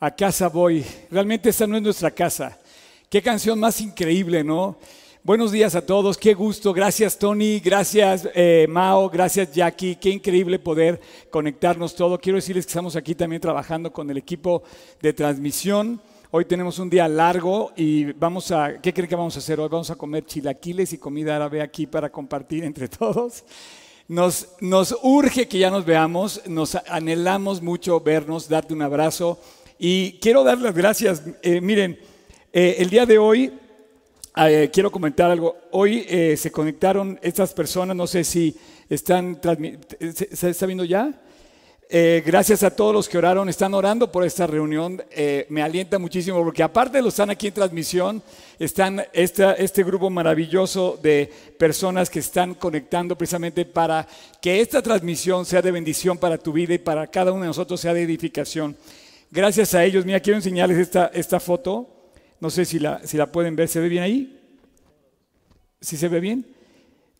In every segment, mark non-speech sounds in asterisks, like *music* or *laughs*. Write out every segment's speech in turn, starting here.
A casa voy. Realmente esta no es nuestra casa. Qué canción más increíble, ¿no? Buenos días a todos, qué gusto. Gracias Tony, gracias eh, Mao, gracias Jackie. Qué increíble poder conectarnos todo. Quiero decirles que estamos aquí también trabajando con el equipo de transmisión. Hoy tenemos un día largo y vamos a, ¿qué creen que vamos a hacer hoy? Vamos a comer chilaquiles y comida árabe aquí para compartir entre *laughs* todos. Nos, nos urge que ya nos veamos, nos anhelamos mucho vernos, darte un abrazo y quiero dar las gracias. Eh, miren, eh, el día de hoy eh, quiero comentar algo. Hoy se conectaron estas personas, no sé si están, ¿se está viendo ya? gracias a todos los que oraron, están orando por esta reunión. me alienta muchísimo porque aparte de los están aquí en transmisión, están este grupo maravilloso de personas que están conectando precisamente para que esta transmisión sea de bendición para tu vida y para cada uno de nosotros sea de edificación. Gracias a ellos, mira, quiero enseñarles esta, esta foto. No sé si la, si la pueden ver, ¿se ve bien ahí? ¿Sí se ve bien?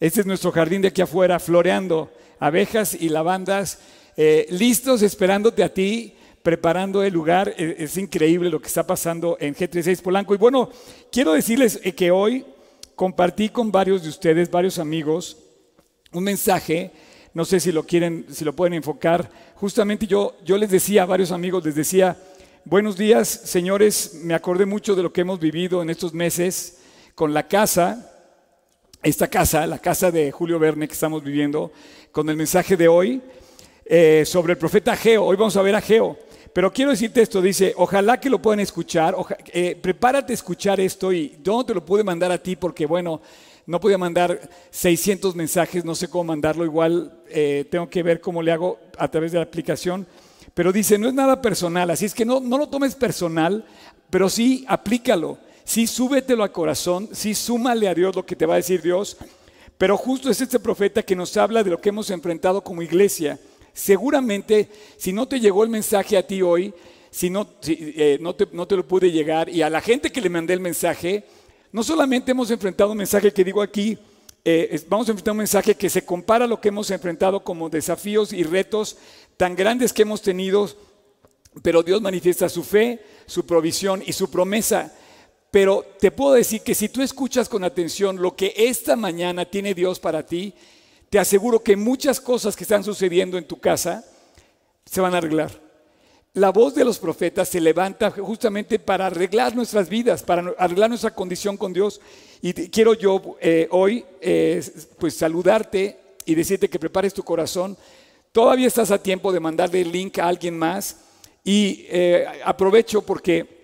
Este es nuestro jardín de aquí afuera, floreando abejas y lavandas, eh, listos esperándote a ti, preparando el lugar. E, es, increíble lo que está pasando en G36 Polanco. Y bueno, quiero decirles eh, que hoy compartí con varios de ustedes, varios amigos, un mensaje no sé si lo quieren, si lo pueden enfocar. Justamente yo, yo les decía a varios amigos, les decía, buenos días, señores, me acordé mucho de lo que hemos vivido en estos meses con la casa, esta casa, la casa de Julio Verne que estamos viviendo, con el mensaje de hoy eh, sobre el profeta Geo. Hoy vamos a ver a Geo. Pero quiero decirte esto, dice, ojalá que lo puedan escuchar, eh, prepárate a escuchar esto y no te lo pude mandar a ti porque, bueno, no podía mandar 600 mensajes, no sé cómo mandarlo, igual eh, tengo que ver cómo le hago a través de la aplicación. Pero dice, no es nada personal, así es que no, no lo tomes personal, pero sí aplícalo, sí súbetelo al corazón, sí súmale a Dios lo que te va a decir Dios. Pero justo es este profeta que nos habla de lo que hemos enfrentado como iglesia. Seguramente, si no te llegó el mensaje a ti hoy, si no, eh, no, te, no te lo pude llegar, y a la gente que le mandé el mensaje, no solamente hemos enfrentado un mensaje que digo aquí, eh, vamos a enfrentar un mensaje que se compara a lo que hemos enfrentado como desafíos y retos tan grandes que hemos tenido, pero Dios manifiesta su fe, su provisión y su promesa. Pero te puedo decir que si tú escuchas con atención lo que esta mañana tiene Dios para ti, te aseguro que muchas cosas que están sucediendo en tu casa se van a arreglar la voz de los profetas se levanta justamente para arreglar nuestras vidas, para arreglar nuestra condición con Dios. Y quiero yo eh, hoy eh, pues saludarte y decirte que prepares tu corazón. Todavía estás a tiempo de mandarle el link a alguien más. Y eh, aprovecho porque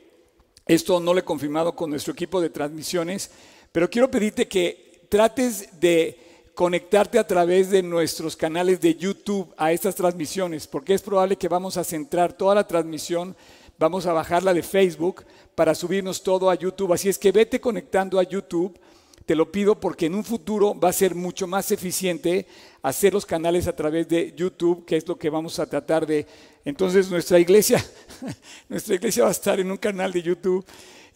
esto no lo he confirmado con nuestro equipo de transmisiones, pero quiero pedirte que trates de conectarte a través de nuestros canales de YouTube a estas transmisiones, porque es probable que vamos a centrar toda la transmisión, vamos a bajarla de Facebook para subirnos todo a YouTube. Así es que vete conectando a YouTube, te lo pido porque en un futuro va a ser mucho más eficiente hacer los canales a través de YouTube, que es lo que vamos a tratar de... Entonces nuestra iglesia, *laughs* nuestra iglesia va a estar en un canal de YouTube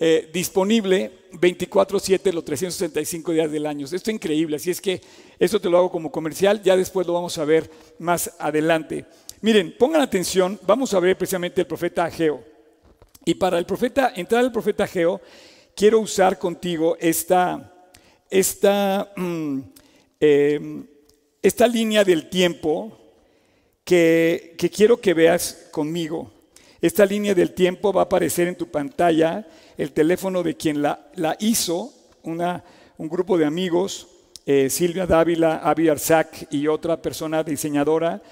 eh, disponible 24/7 los 365 días del año. Esto es increíble, así es que eso te lo hago como comercial, ya después lo vamos a ver más adelante. Miren, pongan atención, vamos a ver precisamente el profeta Ageo. Y para el profeta, entrar al profeta Ageo, quiero usar contigo esta, esta, mm, em, esta línea del tiempo que, que quiero que veas conmigo. Esta línea del tiempo va a aparecer en tu pantalla el teléfono de quien la, la hizo, una, un grupo de amigos, eh, Silvia Dávila, Avi Arzac y otra persona diseñadora.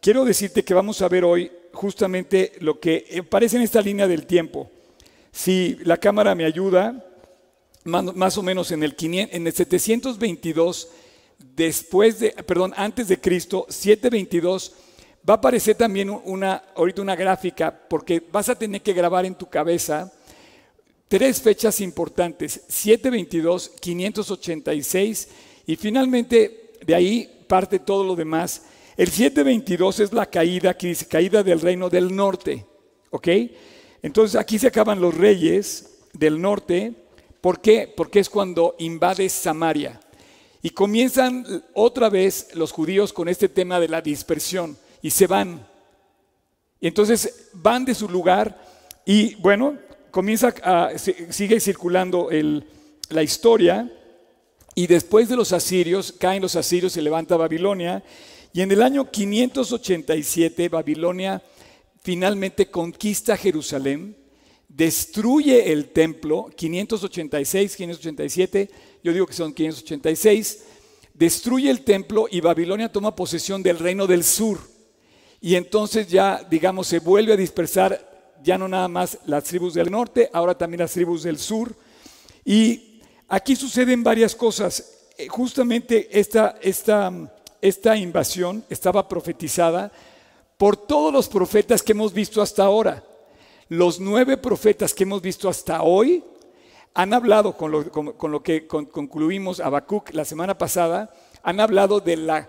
Quiero decirte que vamos a ver hoy justamente lo que aparece en esta línea del tiempo. Si la cámara me ayuda, más, o menos en el, en el 722, después de, perdón, antes de Cristo, 722, va a aparecer también una, ahorita una gráfica, porque vas a tener que grabar en tu cabeza tres fechas importantes, 722, 586 y finalmente de ahí parte todo lo demás. El 722 es la caída, que dice caída del reino del norte, ¿ok? Entonces aquí se acaban los reyes del norte, ¿por qué? Porque es cuando invade Samaria. Y comienzan otra vez los judíos con este tema de la dispersión y se van. Y entonces van de su lugar Y bueno, comienza a, sigue circulando la historia y después de los asirios, caen los asirios, se levanta Babilonia y en el año 587 Babilonia finalmente conquista Jerusalén, destruye el templo, 586, 587, yo digo que son 586, destruye el templo y Babilonia toma posesión del reino del sur. Y entonces ya, digamos, se vuelve a dispersar ya no nada más las tribus del norte, ahora también las tribus del sur. Y aquí suceden varias cosas. Eh, justamente esta, esta, esta invasión estaba profetizada por todos los profetas que hemos visto hasta ahora. Los nueve profetas que hemos visto hasta hoy han hablado con lo, que concluimos Habacuc la semana pasada, han hablado de la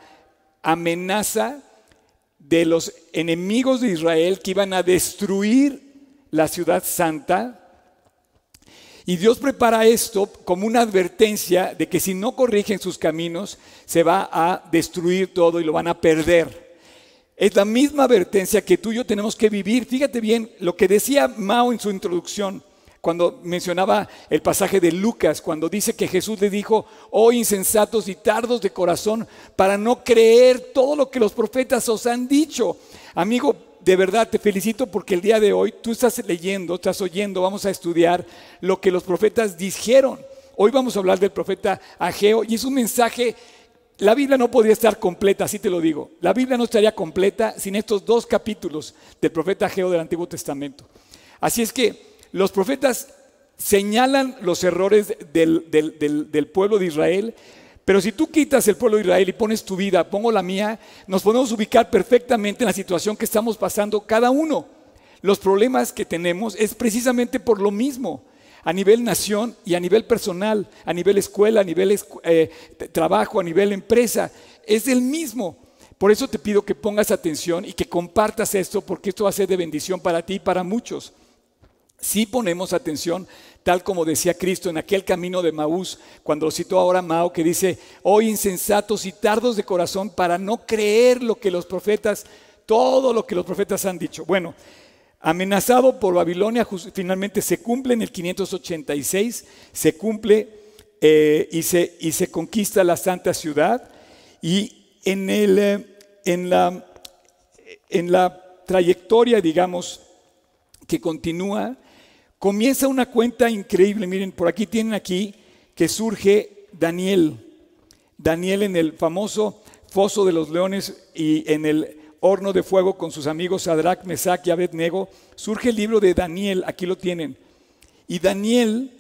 amenaza de los enemigos de Israel que iban a destruir la ciudad santa. Y Dios prepara esto como una advertencia de que si no corrigen sus caminos, se va a destruir todo y lo van a perder. Es la misma advertencia que tú y yo tenemos que vivir. Fíjate bien lo que decía Mao en su introducción, cuando mencionaba el pasaje de Lucas, cuando dice que Jesús le dijo, oh insensatos y tardos de corazón, para no creer todo lo que los profetas os han dicho. Amigo, de verdad te felicito porque el día de hoy tú estás leyendo, estás oyendo, vamos a estudiar lo que los profetas dijeron. Hoy vamos a hablar del profeta Ageo y es un mensaje la Biblia no podría estar completa, así te lo digo. La Biblia no estaría completa sin estos dos capítulos del profeta Geo del Antiguo Testamento. Así es que los profetas señalan los errores del, pueblo de Israel, pero si tú quitas el pueblo de Israel y pones tu vida, pongo la mía, nos podemos ubicar perfectamente en la situación que estamos pasando cada uno. Los problemas que tenemos es precisamente por lo mismo a nivel nación y a nivel personal, a nivel escuela, a nivel eh, trabajo, a nivel empresa. Es el mismo. Por eso te pido que pongas atención y que compartas esto, porque esto va a ser de bendición para ti y para muchos. Si ponemos atención, tal como decía Cristo en aquel camino de Maús, cuando lo citó ahora Mao, que dice, oh insensatos y tardos de corazón para no creer lo que los profetas, todo lo que los profetas han dicho. Bueno, amenazado por Babilonia, finalmente se cumple en el 586, se cumple eh, y, se, y, se, conquista la santa ciudad y en, el, eh, en, la, en la trayectoria, digamos, que continúa, comienza una cuenta increíble. Miren, por aquí tienen aquí que surge Daniel. Daniel en el famoso foso de los leones y en el horno de fuego con sus amigos Sadrach, Mesach y Abednego, surge el libro de Daniel, aquí lo tienen. Y Daniel,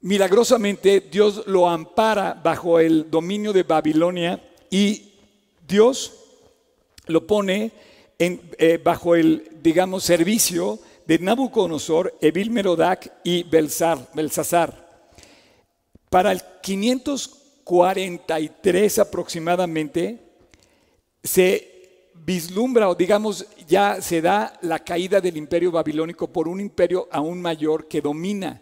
milagrosamente, Dios lo ampara bajo el dominio de Babilonia y Dios lo pone eh, bajo el, digamos, servicio de Nabucodonosor, Evil Merodac y Belsasar. Para el 543 aproximadamente, se vislumbra o digamos ya se da la caída del imperio babilónico por un imperio aún mayor que domina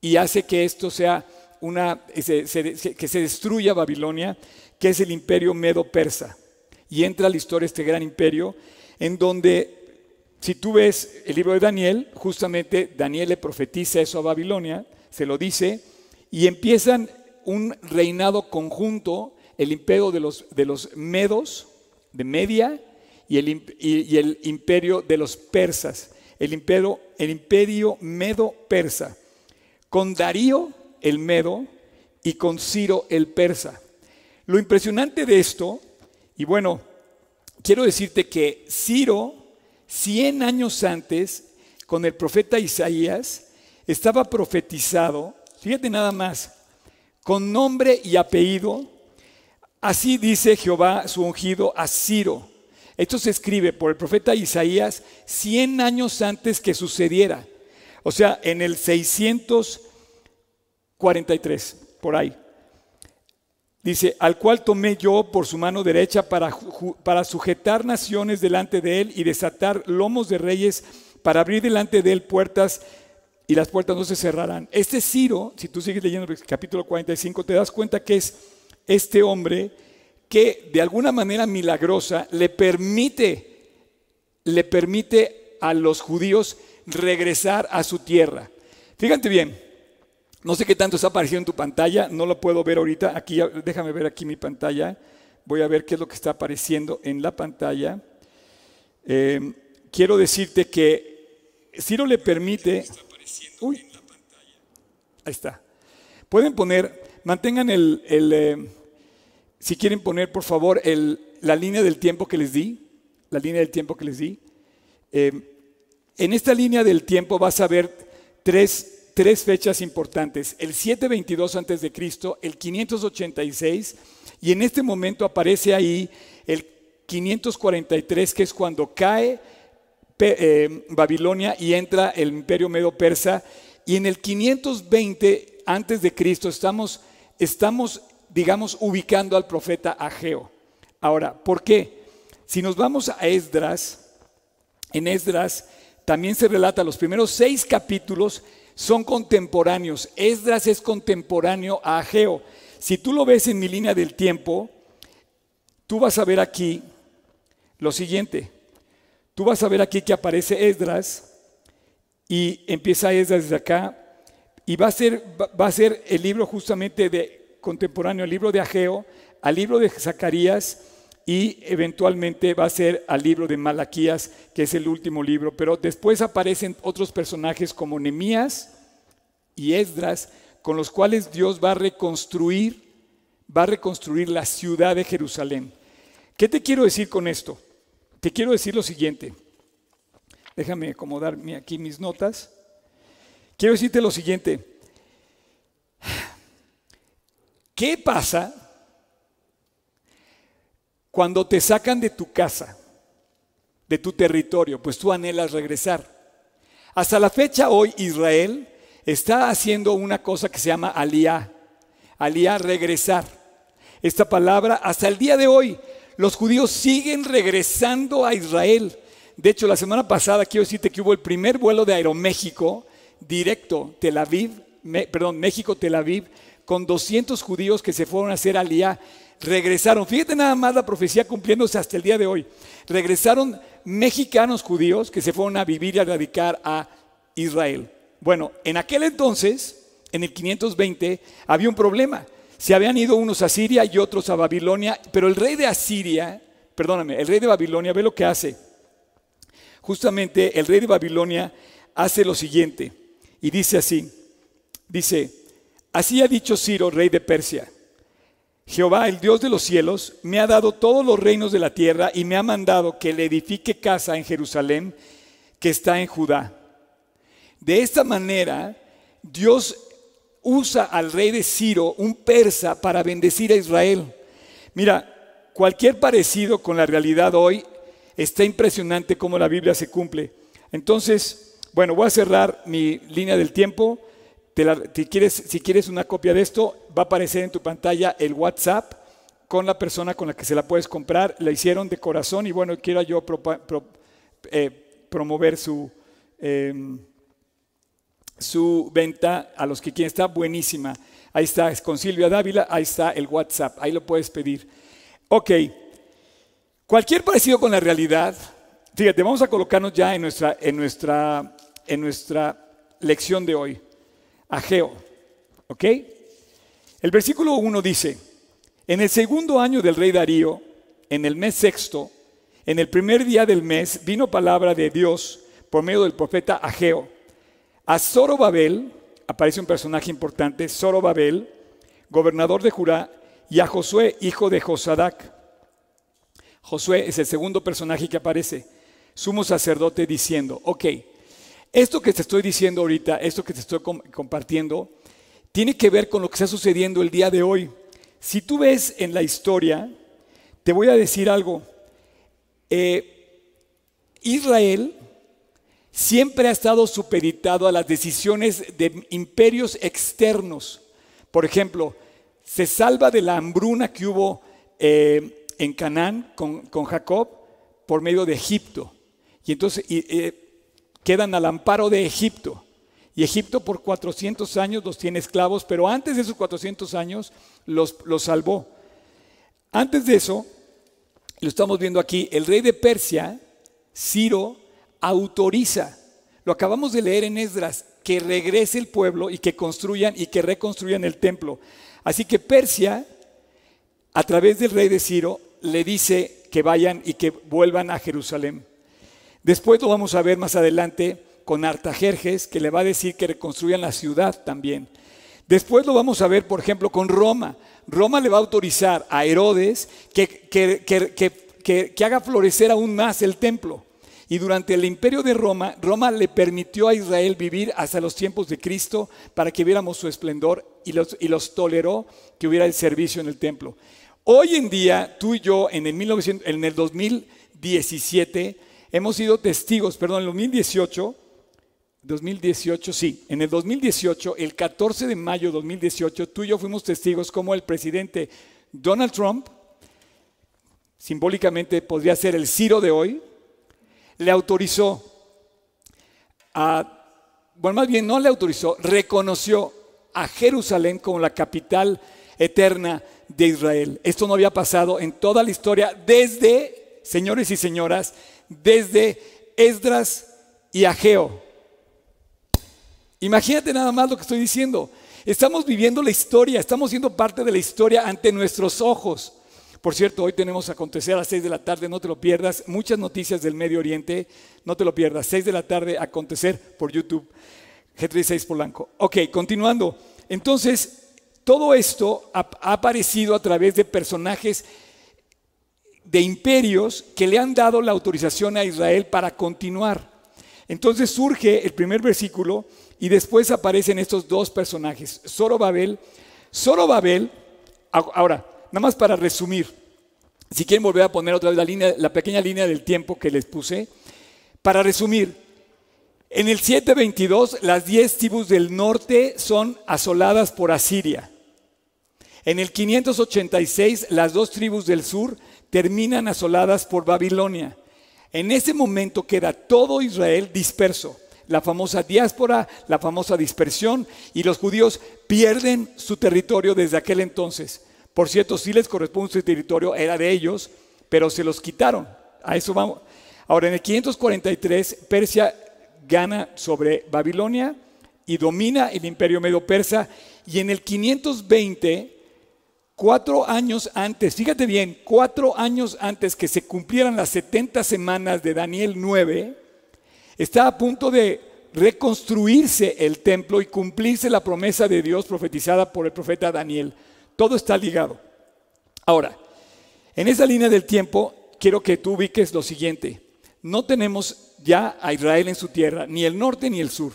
y hace que esto sea una, que se destruya Babilonia, que es el imperio medo-persa. Y entra a la historia este gran imperio en donde, si tú ves el libro de Daniel, justamente Daniel le profetiza eso a Babilonia, se lo dice, y empiezan un reinado conjunto, el imperio de los, de los medos, de Media y el, imperio de los persas, el imperio, el imperio medo-persa, con Darío el medo y con Ciro el persa. Lo impresionante de esto, y bueno, quiero decirte que Ciro, 100 años antes, con el profeta Isaías, estaba profetizado, fíjate nada más, con nombre y apellido, Así dice Jehová su ungido a Ciro. Esto se escribe por el profeta Isaías 100 años antes que sucediera. O sea, en el 643, por ahí. Dice, al cual tomé yo por su mano derecha para, para sujetar naciones delante de él y desatar lomos de reyes para abrir delante de él puertas y las puertas no se cerrarán. Este Ciro, si tú sigues leyendo el capítulo 45, te das cuenta que es este hombre que de alguna manera milagrosa le permite, le permite a los judíos regresar a su tierra. Fíjate bien, no sé qué tanto está apareciendo en tu pantalla, no lo puedo ver ahorita. Aquí, déjame ver aquí mi pantalla. Voy a ver qué es lo que está apareciendo en la pantalla. Eh, quiero decirte que Ciro le permite. Uy, ahí está. Pueden poner, mantengan el, eh, si quieren poner por favor la línea del tiempo que les di, la línea del tiempo que les di. Eh, en esta línea del tiempo vas a ver tres tres fechas importantes, el 722 antes de Cristo, el 586 y en este momento aparece ahí el 543 que es cuando cae eh, Babilonia y entra el imperio medo persa y en el 520 antes de Cristo estamos estamos digamos ubicando al profeta Ageo. Ahora, ¿por qué? Si nos vamos a Esdras, en Esdras también se relata los primeros seis capítulos son contemporáneos. Esdras es contemporáneo a Ageo. Si tú lo ves en mi línea del tiempo, tú vas a ver aquí lo siguiente. Tú vas a ver aquí que aparece Esdras y empieza Esdras desde acá y va a ser, va a ser el libro justamente de contemporáneo, el libro de Ageo, al libro de Zacarías y eventualmente va a ser al libro de Malaquías, que es el último libro, pero después aparecen otros personajes como Nemías y Esdras, con los cuales Dios va a reconstruir, va a reconstruir la ciudad de Jerusalén. ¿Qué te quiero decir con esto? Te quiero decir lo siguiente. Déjame acomodar aquí mis notas. Quiero decirte lo siguiente. ¿Qué pasa cuando te sacan de tu casa, de tu territorio, pues tú anhelas regresar. Hasta la fecha hoy Israel está haciendo una cosa que se llama alía, alía regresar. Esta palabra hasta el día de hoy los judíos siguen regresando a Israel. De hecho, la semana pasada quiero decirte que hubo el primer vuelo de Aeroméxico directo Tel Aviv, perdón, México Tel Aviv con 200 judíos que se fueron a hacer alía regresaron, fíjate nada más la profecía cumpliéndose hasta el día de hoy, regresaron mexicanos judíos que se fueron a vivir y a radicar a Israel. Bueno, en aquel entonces, en el 520, había un problema. Se habían ido unos a Siria y otros a Babilonia, pero el rey de Asiria, perdóname, el rey de Babilonia, ve lo que hace. Justamente el rey de Babilonia hace lo siguiente y dice así, dice, así ha dicho Ciro, rey de Persia Jehová, el Dios de los cielos, me ha dado todos los reinos de la tierra y me ha mandado que le edifique casa en Jerusalén, que está en Judá. De esta manera, Dios usa al rey de Ciro, un persa, para bendecir a Israel. Mira, cualquier parecido con la realidad hoy está impresionante cómo la Biblia se cumple. Entonces, bueno, voy a cerrar mi línea del tiempo si, quieres, si quieres una copia de esto, va a aparecer en tu pantalla el WhatsApp con la persona con la que se la puedes comprar. La hicieron de corazón y bueno, quiero yo eh, promover su, em, su venta a los que quieren. Está buenísima. Ahí está, es con Silvia Dávila, ahí está el WhatsApp, ahí lo puedes pedir. Ok, cualquier parecido con la realidad, fíjate, vamos a colocarnos ya en nuestra, en nuestra, en nuestra lección de hoy. Ageo. ¿Ok? El versículo 1 dice, en el segundo año del rey Darío, en el mes sexto, en el primer día del mes, vino palabra de Dios por medio del profeta Ageo. A Zorobabel, aparece un personaje importante, Zorobabel, gobernador de Judá, y a Josué, hijo de Josadac. Josué es el segundo personaje que aparece, sumo sacerdote, diciendo, ok, esto que te estoy diciendo ahorita, esto que te estoy compartiendo, tiene que ver con lo que está sucediendo el día de hoy. Si tú ves en la historia, te voy a decir algo. Eh, Israel siempre ha estado supeditado a las decisiones de imperios externos. Por ejemplo, se salva de la hambruna que hubo eh, en Canaán con, Jacob por medio de Egipto. Y entonces eh, quedan al amparo de Egipto. Y Egipto por 400 años los tiene esclavos, pero antes de esos 400 años los, los salvó. Antes de eso, lo estamos viendo aquí, el rey de Persia, Ciro, autoriza. Lo acabamos de leer en Esdras, que regrese el pueblo y que construyan y que reconstruyan el templo. Así que Persia, a través del rey de Ciro, le dice que vayan y que vuelvan a Jerusalén. Después lo vamos a ver más adelante con Artajerjes, que le va a decir que reconstruyan la ciudad también. Después lo vamos a ver, por ejemplo, con Roma. Roma le va a autorizar a Herodes que, que, haga florecer aún más el templo. Y durante el imperio de Roma, Roma le permitió a Israel vivir hasta los tiempos de Cristo para que viéramos su esplendor y los, y los toleró que hubiera el servicio en el templo. Hoy en día, tú y yo, en el, 1900, en el 2017, hemos sido testigos, perdón, en el 2018, 2018, sí, en el 2018, el 14 de mayo de 2018, tú y yo fuimos testigos como el presidente Donald Trump, simbólicamente podría ser el Ciro de hoy, le autorizó a, bueno, más bien no le autorizó, reconoció a Jerusalén como la capital eterna de Israel. Esto no había pasado en toda la historia desde, señores y señoras, desde Esdras y Ageo. Imagínate nada más lo que estoy diciendo. Estamos viviendo la historia, estamos siendo parte de la historia ante nuestros ojos. Por cierto, hoy tenemos a acontecer a las 6 de la tarde, no te lo pierdas. Muchas noticias del Medio Oriente, no te lo pierdas. 6 de la tarde, acontecer por YouTube. G36 Polanco. Ok, continuando. Entonces, todo esto ha, aparecido a través de personajes de imperios que le han dado la autorización a Israel para continuar. Entonces surge el primer versículo y después aparecen estos dos personajes, Zorobabel. Zorobabel, ahora, nada más para resumir, si quieren volver a poner otra vez línea, la pequeña línea del tiempo que les puse, para resumir, en el 722 las diez tribus del norte son asoladas por Asiria. En el 586 las dos tribus del sur terminan asoladas por Babilonia. En ese momento queda todo Israel disperso, la famosa diáspora, la famosa dispersión, y los judíos pierden su territorio desde aquel entonces. Por cierto, sí les corresponde su territorio, era de ellos, pero se los quitaron. A eso vamos. Ahora, en el 543, Persia gana sobre Babilonia y domina el imperio medo-persa, y en el 520 Cuatro años antes, fíjate bien, cuatro años antes que se cumplieran las 70 semanas de Daniel 9, está a punto de reconstruirse el templo y cumplirse la promesa de Dios profetizada por el profeta Daniel. Todo está ligado. Ahora, en esa línea del tiempo, quiero que tú ubiques lo siguiente. No tenemos ya a Israel en su tierra, ni el norte ni el sur.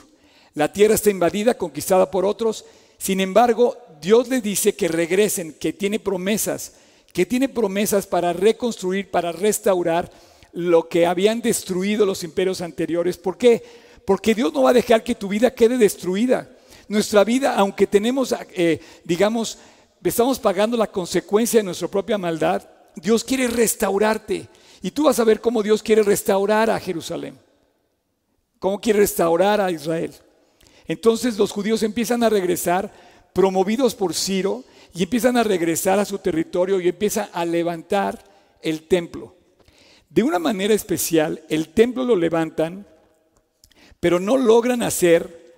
La tierra está invadida, conquistada por otros. Sin embargo, Dios le dice que regresen, que tiene promesas, que tiene promesas para reconstruir, para restaurar lo que habían destruido los imperios anteriores. ¿Por qué? Porque Dios no va a dejar que tu vida quede destruida. Nuestra vida, aunque tenemos, eh, digamos, estamos pagando la consecuencia de nuestra propia maldad, Dios quiere restaurarte. Y tú vas a ver cómo Dios quiere restaurar a Jerusalén, cómo quiere restaurar a Israel. Entonces los judíos empiezan a regresar promovidos por Ciro y empiezan a regresar a su territorio y empiezan a levantar el templo. De una manera especial, el templo lo levantan, pero no logran hacer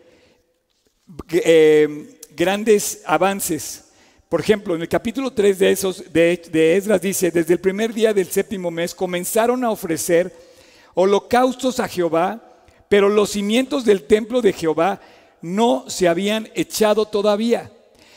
eh, grandes avances. Por ejemplo, en el capítulo 3 de, esos, de, de Esdras dice, desde el primer día del séptimo mes comenzaron a ofrecer holocaustos a Jehová, pero los cimientos del templo de Jehová no se habían echado todavía.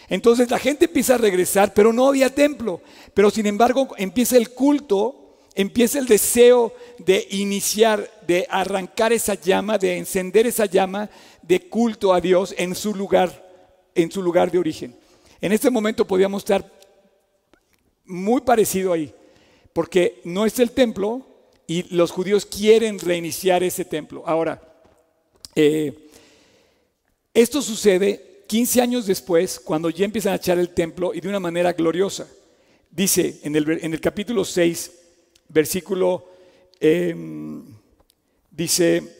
Entonces la gente empieza a regresar, pero no había templo. Pero sin embargo empieza el culto, empieza el deseo de iniciar, de arrancar esa llama, de encender esa llama de culto a Dios en su lugar, en su lugar de origen. En este momento podíamos estar muy parecido ahí, porque no es el templo y los judíos quieren reiniciar ese templo. Ahora, eh, esto sucede 15 años después, cuando ya empiezan a echar el templo y de una manera gloriosa. Dice en el, en el capítulo 6, versículo, em, dice,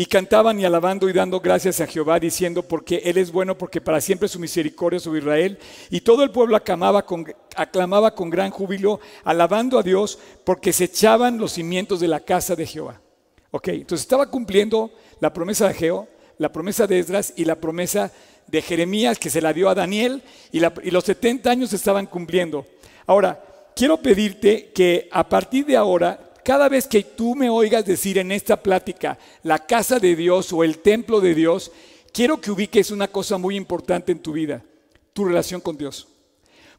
y cantaban y alabando y dando gracias a Jehová, diciendo, porque Él es bueno, porque para siempre su misericordia sobre Israel. Y todo el pueblo aclamaba con, gran júbilo, alabando a Dios, porque se echaban los cimientos de la casa de Jehová. Ok, entonces estaba cumpliendo la promesa de Ageo, la promesa de Esdras y la promesa de Jeremías que se la dio a Daniel y, y los 70 años estaban cumpliendo. Ahora, quiero pedirte que a partir de ahora, cada vez que tú me oigas decir en esta plática la casa de Dios o el templo de Dios, quiero que ubiques una cosa muy importante en tu vida, tu relación con Dios.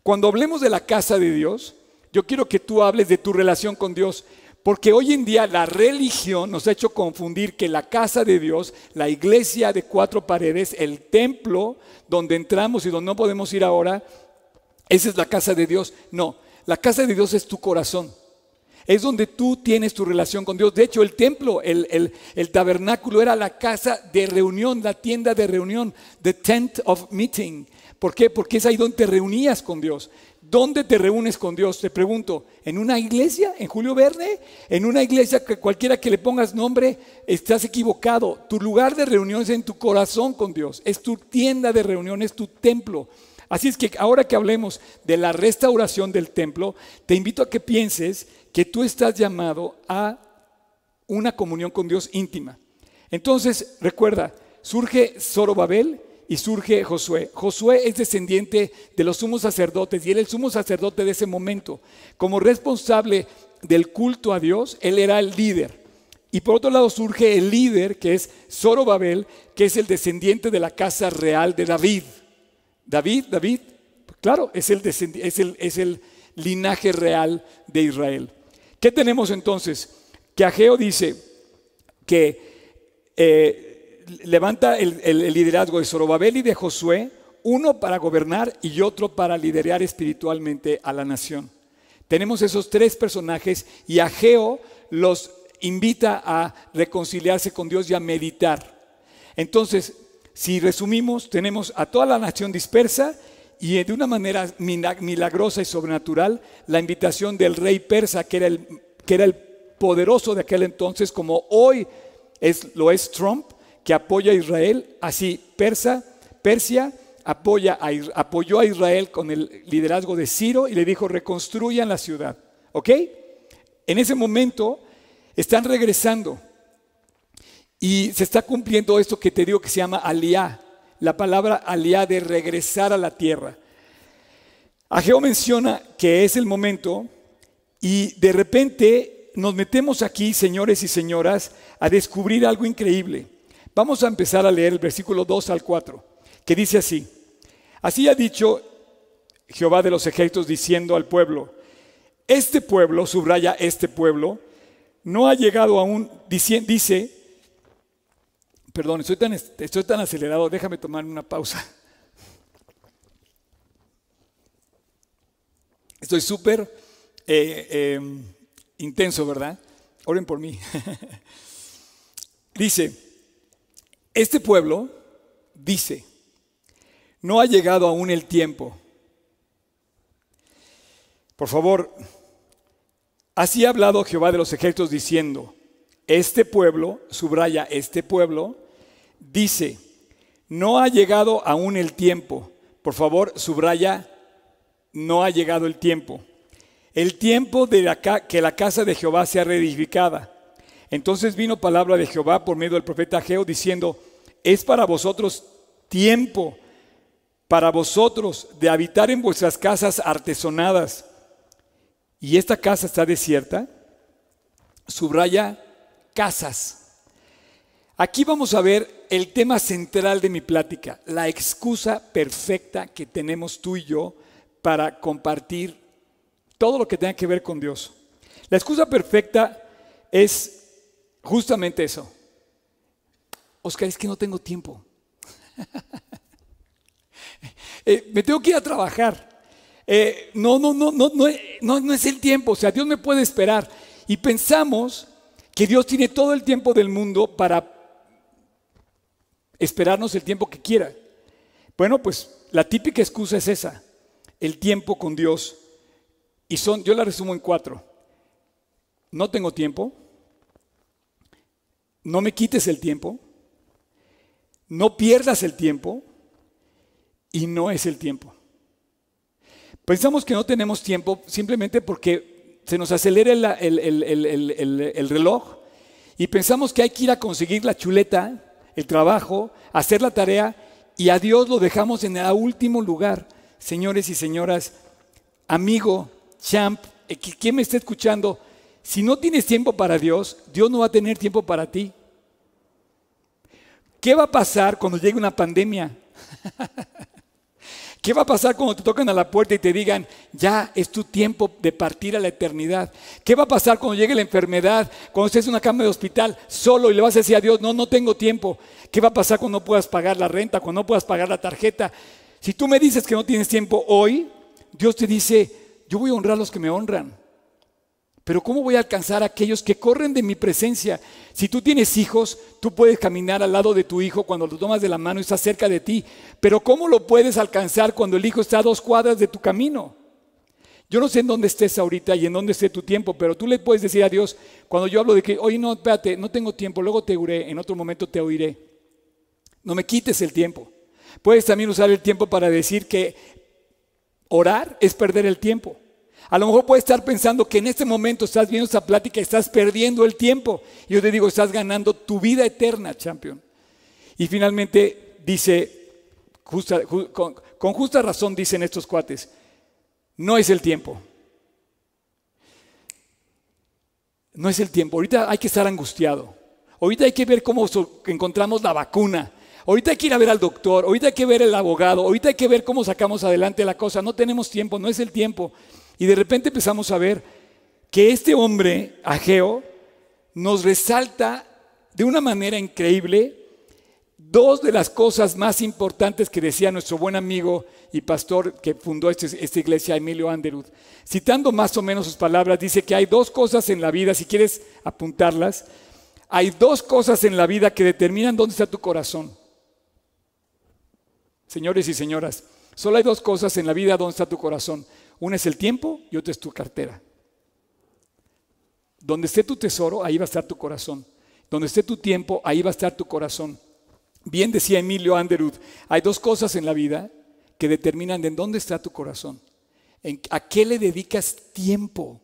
Cuando hablemos de la casa de Dios, yo quiero que tú hables de tu relación con Dios, porque hoy en día la religión nos ha hecho confundir que la casa de Dios, la iglesia de cuatro paredes, el templo donde entramos y donde no podemos ir ahora, esa es la casa de Dios. No, la casa de Dios es tu corazón. Es donde tú tienes tu relación con Dios. De hecho, el templo, el, tabernáculo era la casa de reunión, la tienda de reunión, the tent of meeting. ¿Por qué? Porque es ahí donde te reunías con Dios. ¿Dónde te reúnes con Dios? Te pregunto, ¿en una iglesia? ¿En Julio Verde? ¿En una iglesia que cualquiera que le pongas nombre, estás equivocado? Tu lugar de reunión es en tu corazón con Dios. Es tu tienda de reunión, es tu templo. Así es que ahora que hablemos de la restauración del templo, te invito a que pienses que tú estás llamado a una comunión con Dios íntima. Entonces, recuerda, surge Zorobabel y surge Josué. Josué es descendiente de los sumos sacerdotes y él es el sumo sacerdote de ese momento. Como responsable del culto a Dios, él era el líder. Y por otro lado surge el líder que es Zorobabel, que es el descendiente de la casa real de David. David, David, claro, es el, el, el linaje real de Israel. ¿Qué tenemos entonces? Que Ageo dice que eh, levanta el, liderazgo de Zorobabel y de Josué, uno para gobernar y otro para liderar espiritualmente a la nación. Tenemos esos tres personajes y Ageo los invita a reconciliarse con Dios y a meditar. Entonces, si resumimos, tenemos a toda la nación dispersa y de una manera milagrosa y sobrenatural la invitación del rey persa, que era el, que era el poderoso de aquel entonces, como hoy es, lo es Trump, que apoya a Israel, así Persa, Persia apoya apoyó a Israel con el liderazgo de Ciro y le dijo, reconstruyan la ciudad. ¿Ok? En ese momento están regresando y se está cumpliendo esto que te digo que se llama aliá la palabra aliá de regresar a la tierra. Ageo menciona que es el momento y de repente nos metemos aquí, señores y señoras, a descubrir algo increíble. Vamos a empezar a leer el versículo 2 al 4, que dice así. Así ha dicho Jehová de los ejércitos diciendo al pueblo, este pueblo, subraya este pueblo, no ha llegado aún, dice, dice Perdón, estoy tan, estoy tan acelerado, déjame tomar una pausa. Estoy súper eh, em, intenso, ¿verdad? Oren por mí. *laughs* dice, este pueblo dice, no ha llegado aún el tiempo. Por favor, así ha hablado Jehová de los ejércitos diciendo, este pueblo, subraya este pueblo, dice, no ha llegado aún el tiempo. Por favor, subraya, no ha llegado el tiempo. El tiempo de la, que la casa de Jehová sea reedificada. Entonces vino palabra de Jehová por medio del profeta Geo diciendo, es para vosotros tiempo, para vosotros de habitar en vuestras casas artesonadas. Y esta casa está desierta. Subraya casas. Aquí vamos a ver el tema central de mi plática, la excusa perfecta que tenemos tú y yo para compartir todo lo que tenga que ver con Dios. La excusa perfecta es justamente eso. Oscar, es que no tengo tiempo. *laughs* Eh, me tengo que ir a trabajar. Eh, no, no, no, no, no, no, no es el tiempo. O sea, Dios me puede esperar. Y pensamos que Dios tiene todo el tiempo del mundo para esperarnos el tiempo que quiera. Bueno, pues la típica excusa es esa, el tiempo con Dios. Y son, yo la resumo en cuatro. No tengo tiempo, no me quites el tiempo, no pierdas el tiempo y no es el tiempo. Pensamos que no tenemos tiempo simplemente porque se nos acelera el, el reloj Y pensamos que hay que ir a conseguir la chuleta, el trabajo, hacer la tarea y a Dios lo dejamos en el último lugar. Señores y señoras, amigo, champ, eh, ¿quién me está escuchando? Si no tienes tiempo para Dios, Dios no va a tener tiempo para ti. ¿Qué va a pasar cuando llegue una pandemia? *laughs* ¿Qué va a pasar cuando te tocan a la puerta y te digan, ya es tu tiempo de partir a la eternidad? ¿Qué va a pasar cuando llegue la enfermedad, cuando estés en una cama de hospital solo y le vas a decir a Dios, no, no tengo tiempo? ¿Qué va a pasar cuando no puedas pagar la renta, cuando no puedas pagar la tarjeta? Si tú me dices que no tienes tiempo hoy, Dios te dice, yo voy a honrar a los que me honran. Pero ¿cómo voy a alcanzar a aquellos que corren de mi presencia? Si tú tienes hijos, tú puedes caminar al lado de tu hijo cuando lo tomas de la mano y está cerca de ti. Pero ¿cómo lo puedes alcanzar cuando el hijo está a dos cuadras de tu camino? Yo no sé en dónde estés ahorita y en dónde esté tu tiempo, pero tú le puedes decir a Dios, cuando yo hablo de que, oye, no, espérate, no tengo tiempo, luego te oiré, en otro momento te oiré. No me quites el tiempo. Puedes también usar el tiempo para decir que orar es perder el tiempo. A lo mejor puedes estar pensando que en este momento estás viendo esta plática y estás perdiendo el tiempo. Yo te digo, estás ganando tu vida eterna, champion. Y finalmente dice, con, justa razón dicen estos cuates, no es el tiempo. No es el tiempo. Ahorita hay que estar angustiado. Ahorita hay que ver cómo encontramos la vacuna. Ahorita hay que ir a ver al doctor. Ahorita hay que ver el abogado. Ahorita hay que ver cómo sacamos adelante la cosa. No tenemos tiempo. No es el tiempo. Y de repente empezamos a ver que este hombre, Ageo, nos resalta de una manera increíble dos de las cosas más importantes que decía nuestro buen amigo y pastor que fundó este, esta iglesia, Emilio Anderud. Citando más o menos sus palabras, dice que hay dos cosas en la vida, si quieres apuntarlas, hay dos cosas en la vida que determinan dónde está tu corazón. Señores y señoras, solo hay dos cosas en la vida donde está tu corazón. Una es el tiempo y otra es tu cartera. Donde esté tu tesoro, ahí va a estar tu corazón. Donde esté tu tiempo, ahí va a estar tu corazón. Bien decía Emilio Anderud, hay dos cosas en la vida que determinan en dónde está tu corazón. ¿A qué le dedicas tiempo?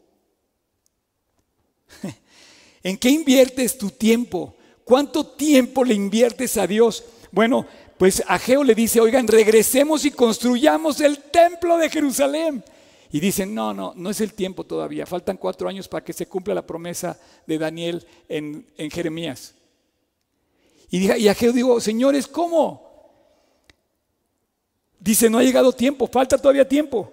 *laughs* ¿En qué inviertes tu tiempo? ¿Cuánto tiempo le inviertes a Dios? Bueno, pues Ageo le dice, oigan, regresemos y construyamos el templo de Jerusalén. Y dicen, no, no, no es el tiempo todavía, faltan cuatro años para que se cumpla la promesa de Daniel en, Jeremías. Y, y Ageo digo, señores, ¿cómo? Dice, no ha llegado tiempo, falta todavía tiempo.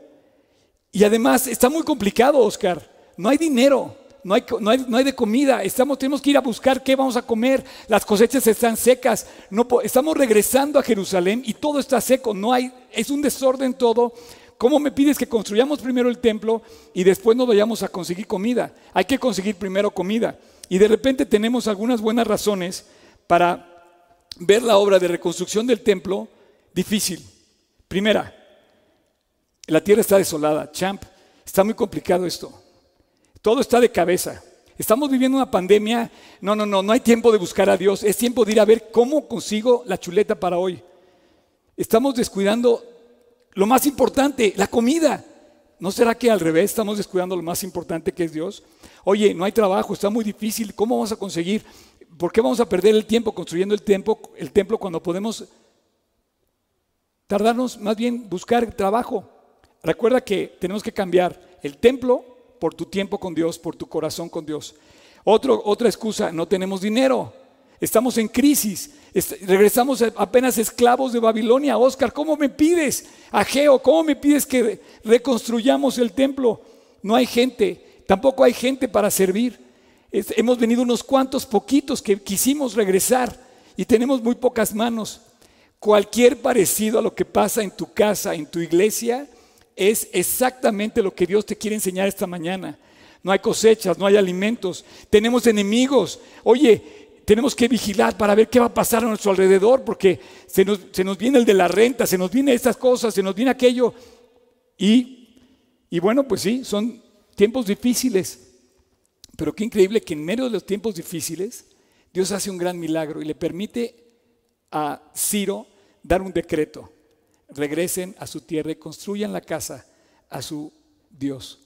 Y además está muy complicado, Oscar, no hay dinero. No hay, no, hay, no hay, de comida, estamos, tenemos que ir a buscar qué vamos a comer, las cosechas están secas, no, estamos regresando a Jerusalén y todo está seco, no hay, es un desorden todo, ¿Cómo me pides que construyamos primero el templo y después nos vayamos a conseguir comida? Hay que conseguir primero comida. Y de repente tenemos algunas buenas razones para ver la obra de reconstrucción del templo difícil. Primera, la tierra está desolada. Champ, está muy complicado esto. Todo está de cabeza. Estamos viviendo una pandemia. No, no, no, no hay tiempo de buscar a Dios. Es tiempo de ir a ver cómo consigo la chuleta para hoy. Estamos descuidando lo más importante, la comida. ¿No será que al revés estamos descuidando lo más importante que es Dios? Oye, no hay trabajo, está muy difícil, ¿cómo vamos a conseguir? ¿Por qué vamos a perder el tiempo construyendo el templo, el templo cuando podemos tardarnos más bien buscar trabajo? Recuerda que tenemos que cambiar el templo por tu tiempo con Dios, por tu corazón con Dios. otra excusa, no tenemos dinero. Estamos en crisis. regresamos apenas esclavos de Babilonia. Oscar, ¿cómo me pides? Ageo, ¿cómo me pides que reconstruyamos el templo? No hay gente. Tampoco hay gente para servir. hemos venido unos cuantos poquitos que quisimos regresar y tenemos muy pocas manos. Cualquier parecido a lo que pasa en tu casa, en tu iglesia, es exactamente lo que Dios te quiere enseñar esta mañana. No hay cosechas, no hay alimentos, tenemos enemigos. Oye, tenemos que vigilar para ver qué va a pasar a nuestro alrededor, porque se nos, viene el de la renta, se nos viene estas cosas, se nos viene aquello. Y, y bueno, pues sí, son tiempos difíciles. Pero qué increíble que en medio de los tiempos difíciles, Dios hace un gran milagro y le permite a Ciro dar un decreto. Regresen a su tierra y construyan la casa a su Dios.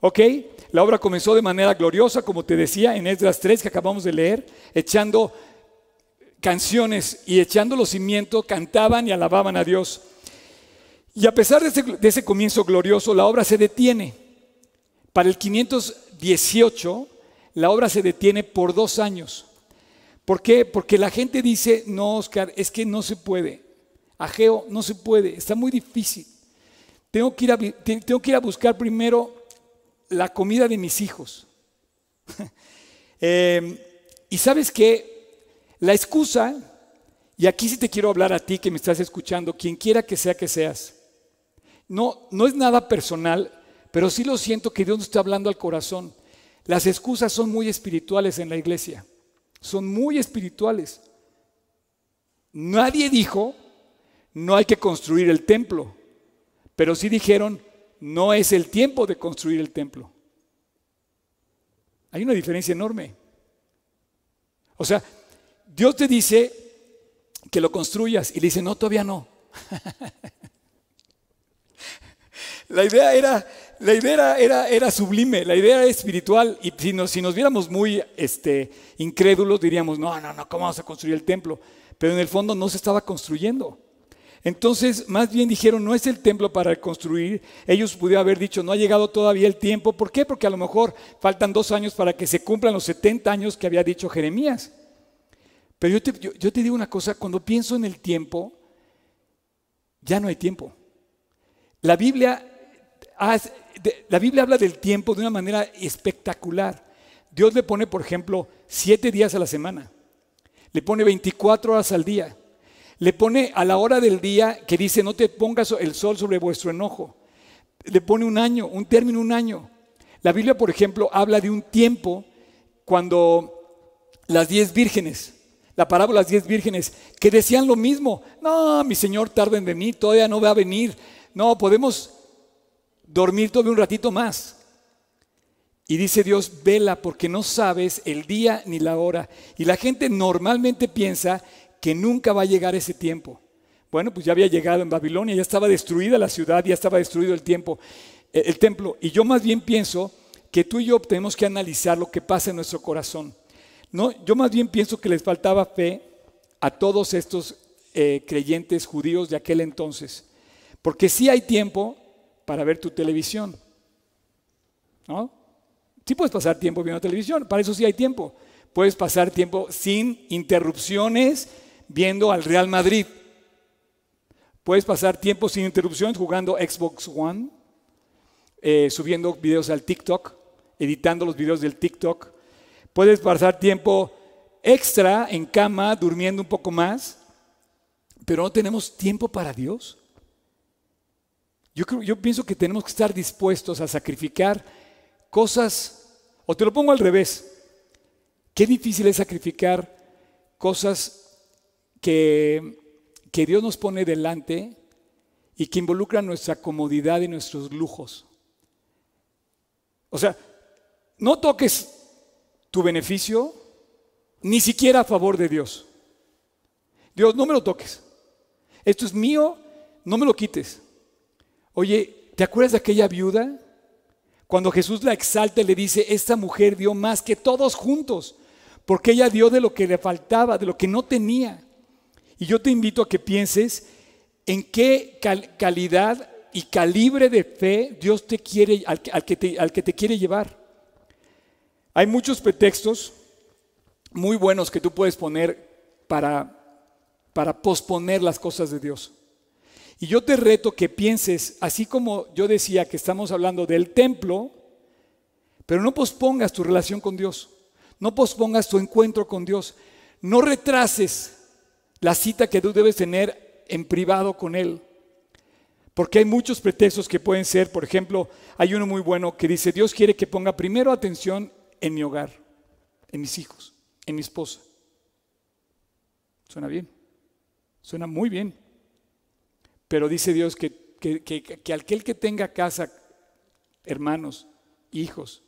¿Ok? La obra comenzó de manera gloriosa, como te decía, en Esdras 3 que acabamos de leer, echando canciones y echando los cimientos, cantaban y alababan a Dios. Y a pesar de ese, comienzo glorioso, la obra se detiene. Para el 518, la obra se detiene por dos años. ¿Por qué? Porque la gente dice, no, Oscar, es que no se puede. Ageo, no se puede, está muy difícil. Tengo que ir a buscar primero la comida de mis hijos. *laughs* Em, y sabes que la excusa, y aquí sí te quiero hablar a ti que me estás escuchando, quien quiera que sea que seas, no, no es nada personal, pero sí lo siento que Dios nos está hablando al corazón. Las excusas son muy espirituales en la iglesia, son muy espirituales. Nadie dijo, no hay que construir el templo, pero sí dijeron, no es el tiempo de construir el templo. Hay una diferencia enorme. O sea, Dios te dice que lo construyas y le dice, no, todavía no. *laughs* la idea era, la idea era, era, sublime, la idea era espiritual. Y si nos, si nos viéramos muy este, incrédulos, diríamos, no, no, no, ¿cómo vamos a construir el templo? Pero en el fondo no se estaba construyendo. Entonces, más bien dijeron, no es el templo para construir. Ellos pudieron haber dicho, no ha llegado todavía el tiempo. ¿Por qué? Porque a lo mejor faltan dos años para que se cumplan los 70 años que había dicho Jeremías. Pero yo te, digo una cosa, cuando pienso en el tiempo, ya no hay tiempo. La Biblia, la Biblia habla del tiempo de una manera espectacular. Dios le pone, por ejemplo, siete días a la semana. Le pone 24 horas al día le pone a la hora del día que dice, no te pongas el sol sobre vuestro enojo. Le pone un año, un término, un año. La Biblia, por ejemplo, habla de un tiempo cuando las diez vírgenes, la parábola de las diez vírgenes, que decían lo mismo. No, mi Señor tarda en venir, todavía no va a venir. No, podemos dormir todavía un ratito más. Y dice Dios, vela porque no sabes el día ni la hora. Y la gente normalmente piensa que nunca va a llegar ese tiempo. Bueno, pues ya había llegado en Babilonia, ya estaba destruida la ciudad, ya estaba destruido el tiempo, eh, el templo. Y yo más bien pienso que tú y yo tenemos que analizar lo que pasa en nuestro corazón. No, yo más bien pienso que les faltaba fe a todos estos eh, creyentes judíos de aquel entonces. Porque sí hay tiempo para ver tu televisión. ¿No? Sí puedes pasar tiempo viendo televisión, para eso sí hay tiempo. Puedes pasar tiempo sin interrupciones, viendo al Real Madrid. Puedes pasar tiempo sin interrupciones jugando Xbox One, eh, subiendo videos al TikTok, editando los videos del TikTok. Puedes pasar tiempo extra en cama, durmiendo un poco más, pero no tenemos tiempo para Dios. Yo, yo pienso que tenemos que estar dispuestos a sacrificar cosas, o te lo pongo al revés, qué difícil es sacrificar cosas que, Dios nos pone delante y que involucran nuestra comodidad y nuestros lujos. O sea, no toques tu beneficio ni siquiera a favor de Dios. Dios, no me lo toques. Esto es mío, no me lo quites. Oye, ¿te acuerdas de aquella viuda? Cuando Jesús la exalta y le dice, esta mujer dio más que todos juntos, porque ella dio de lo que le faltaba, de lo que no tenía. Y yo te invito a que pienses en qué calidad y calibre de fe Dios te quiere, al, que te, al que te quiere llevar. Hay muchos pretextos muy buenos que tú puedes poner para, para posponer las cosas de Dios. Y yo te reto que pienses, así como yo decía que estamos hablando del templo, pero no pospongas tu relación con Dios, no pospongas tu encuentro con Dios, no retrases la cita que tú debes tener en privado con Él. Porque hay muchos pretextos que pueden ser, por ejemplo, hay uno muy bueno que dice, Dios quiere que ponga primero atención en mi hogar, en mis hijos, en mi esposa. Suena bien, suena muy bien. Pero dice Dios que, que, que, que aquel que tenga casa, hermanos, hijos,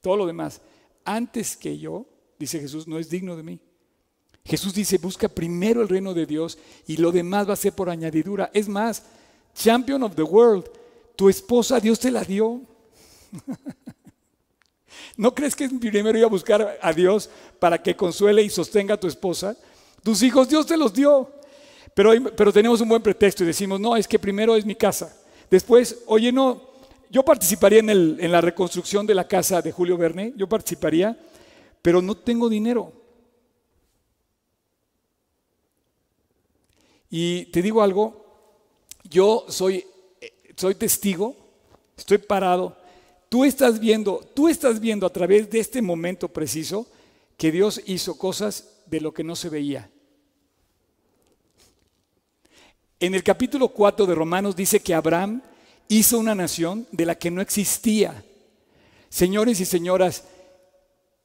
todo lo demás, antes que yo, dice Jesús, no es digno de mí. Jesús dice, busca primero el reino de Dios y lo demás va a ser por añadidura. Es más, champion of the world, tu esposa Dios te la dio. *laughs* ¿No crees que primero ir a buscar a Dios para que consuele y sostenga a tu esposa? Tus hijos Dios te los dio. Pero, pero tenemos un buen pretexto y decimos, no, es que primero es mi casa. Después, oye, no, yo participaría en, en la reconstrucción de la casa de Julio Verne, yo participaría, pero no tengo dinero. Y te digo algo, yo soy, soy testigo, estoy parado. Tú estás viendo, tú estás viendo a través de este momento preciso que Dios hizo cosas de lo que no se veía. En el capítulo 4 de Romanos dice que Abraham hizo una nación de la que no existía. Señores y señoras,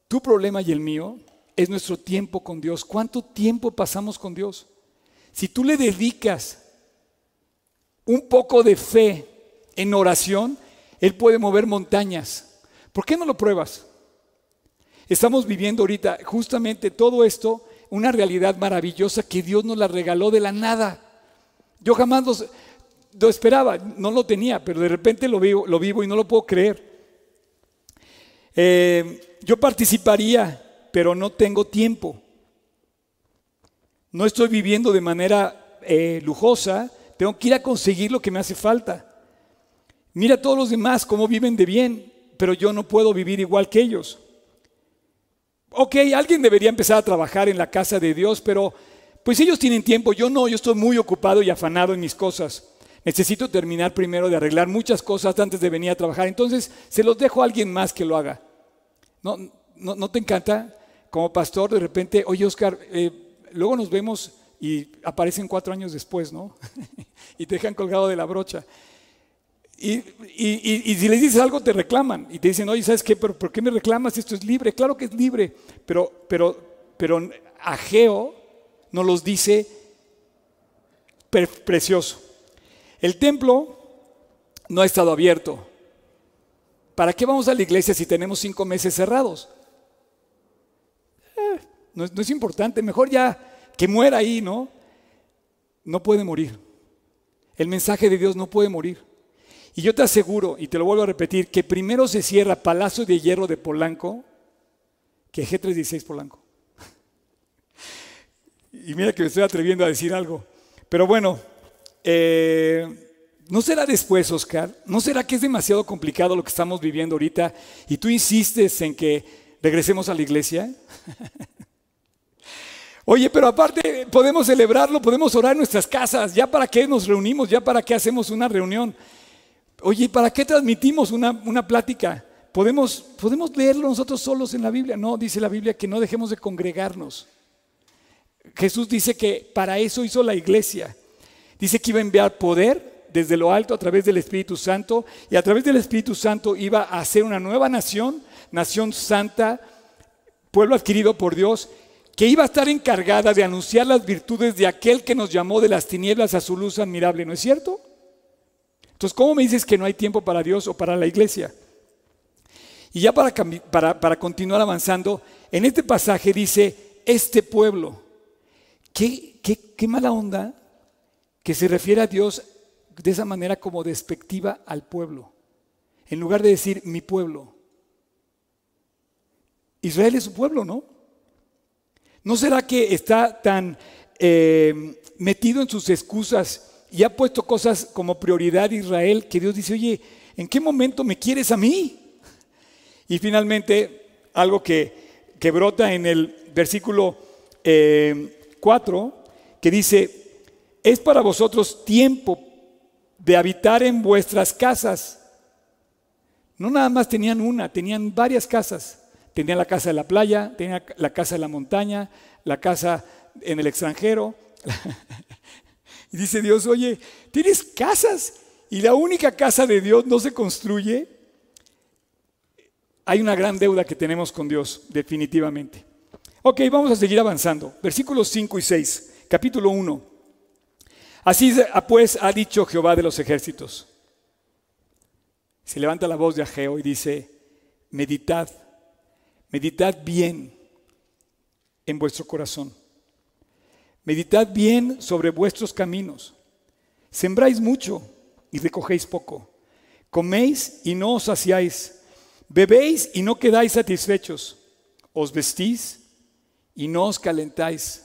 tu problema y el mío es nuestro tiempo con Dios. ¿Cuánto tiempo pasamos con Dios? Si tú le dedicas un poco de fe en oración, Él puede mover montañas. ¿Por qué no lo pruebas? Estamos viviendo ahorita justamente todo esto, una realidad maravillosa que Dios nos la regaló de la nada. Yo jamás lo esperaba, no lo tenía, pero de repente lo vivo, lo vivo y no lo puedo creer. Eh, yo participaría, pero no tengo tiempo. No estoy viviendo de manera eh, lujosa, tengo que ir a conseguir lo que me hace falta. Mira a todos los demás cómo viven de bien, pero yo no puedo vivir igual que ellos. Ok, alguien debería empezar a trabajar en la casa de Dios, pero pues ellos tienen tiempo, yo no, yo estoy muy ocupado y afanado en mis cosas. Necesito terminar primero de arreglar muchas cosas antes de venir a trabajar. Entonces, se los dejo a alguien más que lo haga. ¿No, no, te encanta? Como pastor, de repente, oye, Oscar, eh, luego nos vemos y aparecen cuatro años después, ¿no? *laughs* y te dejan colgado de la brocha. Y, si les dices algo, te reclaman y te dicen, oye, ¿sabes qué? ¿Pero por qué me reclamas? Esto es libre. Claro que es libre, pero, pero, pero Ageo nos los dice precioso. El templo no ha estado abierto. ¿Para qué vamos a la iglesia si tenemos cinco meses cerrados? Eh, no es importante, mejor ya que muera ahí, ¿no? No puede morir. El mensaje de Dios no puede morir. Y yo te aseguro, y te lo vuelvo a repetir, que primero se cierra Palacio de Hierro de Polanco que G316 Polanco. *laughs* Y mira que me estoy atreviendo a decir algo. Pero bueno, eh, ¿no será después, Oscar? ¿No será que es demasiado complicado lo que estamos viviendo ahorita y tú insistes en que regresemos a la iglesia? *laughs* Oye, pero aparte podemos celebrarlo, podemos orar en nuestras casas. ¿Ya para qué nos reunimos? ¿Ya para qué hacemos una reunión? Oye, ¿para qué transmitimos una, una plática? ¿Podemos, ¿Podemos leerlo nosotros solos en la Biblia? No, dice la Biblia que no dejemos de congregarnos. Jesús dice que para eso hizo la iglesia. Dice que iba a enviar poder desde lo alto a través del Espíritu Santo y a través del Espíritu Santo iba a hacer una nueva nación, nación santa, pueblo adquirido por Dios, que iba a estar encargada de anunciar las virtudes de aquel que nos llamó de las tinieblas a su luz admirable, ¿no es cierto? Entonces, ¿cómo me dices que no hay tiempo para Dios o para la iglesia? Y ya para, para, para continuar avanzando, en este pasaje dice, este pueblo, qué, qué, qué mala onda que se refiere a Dios de esa manera como despectiva al pueblo, en lugar de decir mi pueblo. Israel es su pueblo, ¿no? ¿No será que está tan eh, metido en sus excusas y ha puesto cosas como prioridad Israel que Dios dice, oye, ¿en qué momento me quieres a mí? Y finalmente, algo que, que brota en el versículo 4, eh, que dice, es para vosotros tiempo de habitar en vuestras casas. No nada más tenían una, tenían varias casas. Tenían la casa de la playa, tenían la casa de la montaña, la casa en el extranjero. *laughs* y dice Dios, oye, tienes casas y la única casa de Dios no se construye. Hay una gran deuda que tenemos con Dios, definitivamente. Ok, vamos a seguir avanzando. Versículos 5 y 6, capítulo 1. Así pues ha dicho Jehová de los ejércitos. Se levanta la voz de Ageo y dice, meditad, meditad bien en vuestro corazón. Meditad bien sobre vuestros caminos. Sembráis mucho y recogéis poco. Coméis y no os saciáis. Bebéis y no quedáis satisfechos. Os vestís y no os calentáis.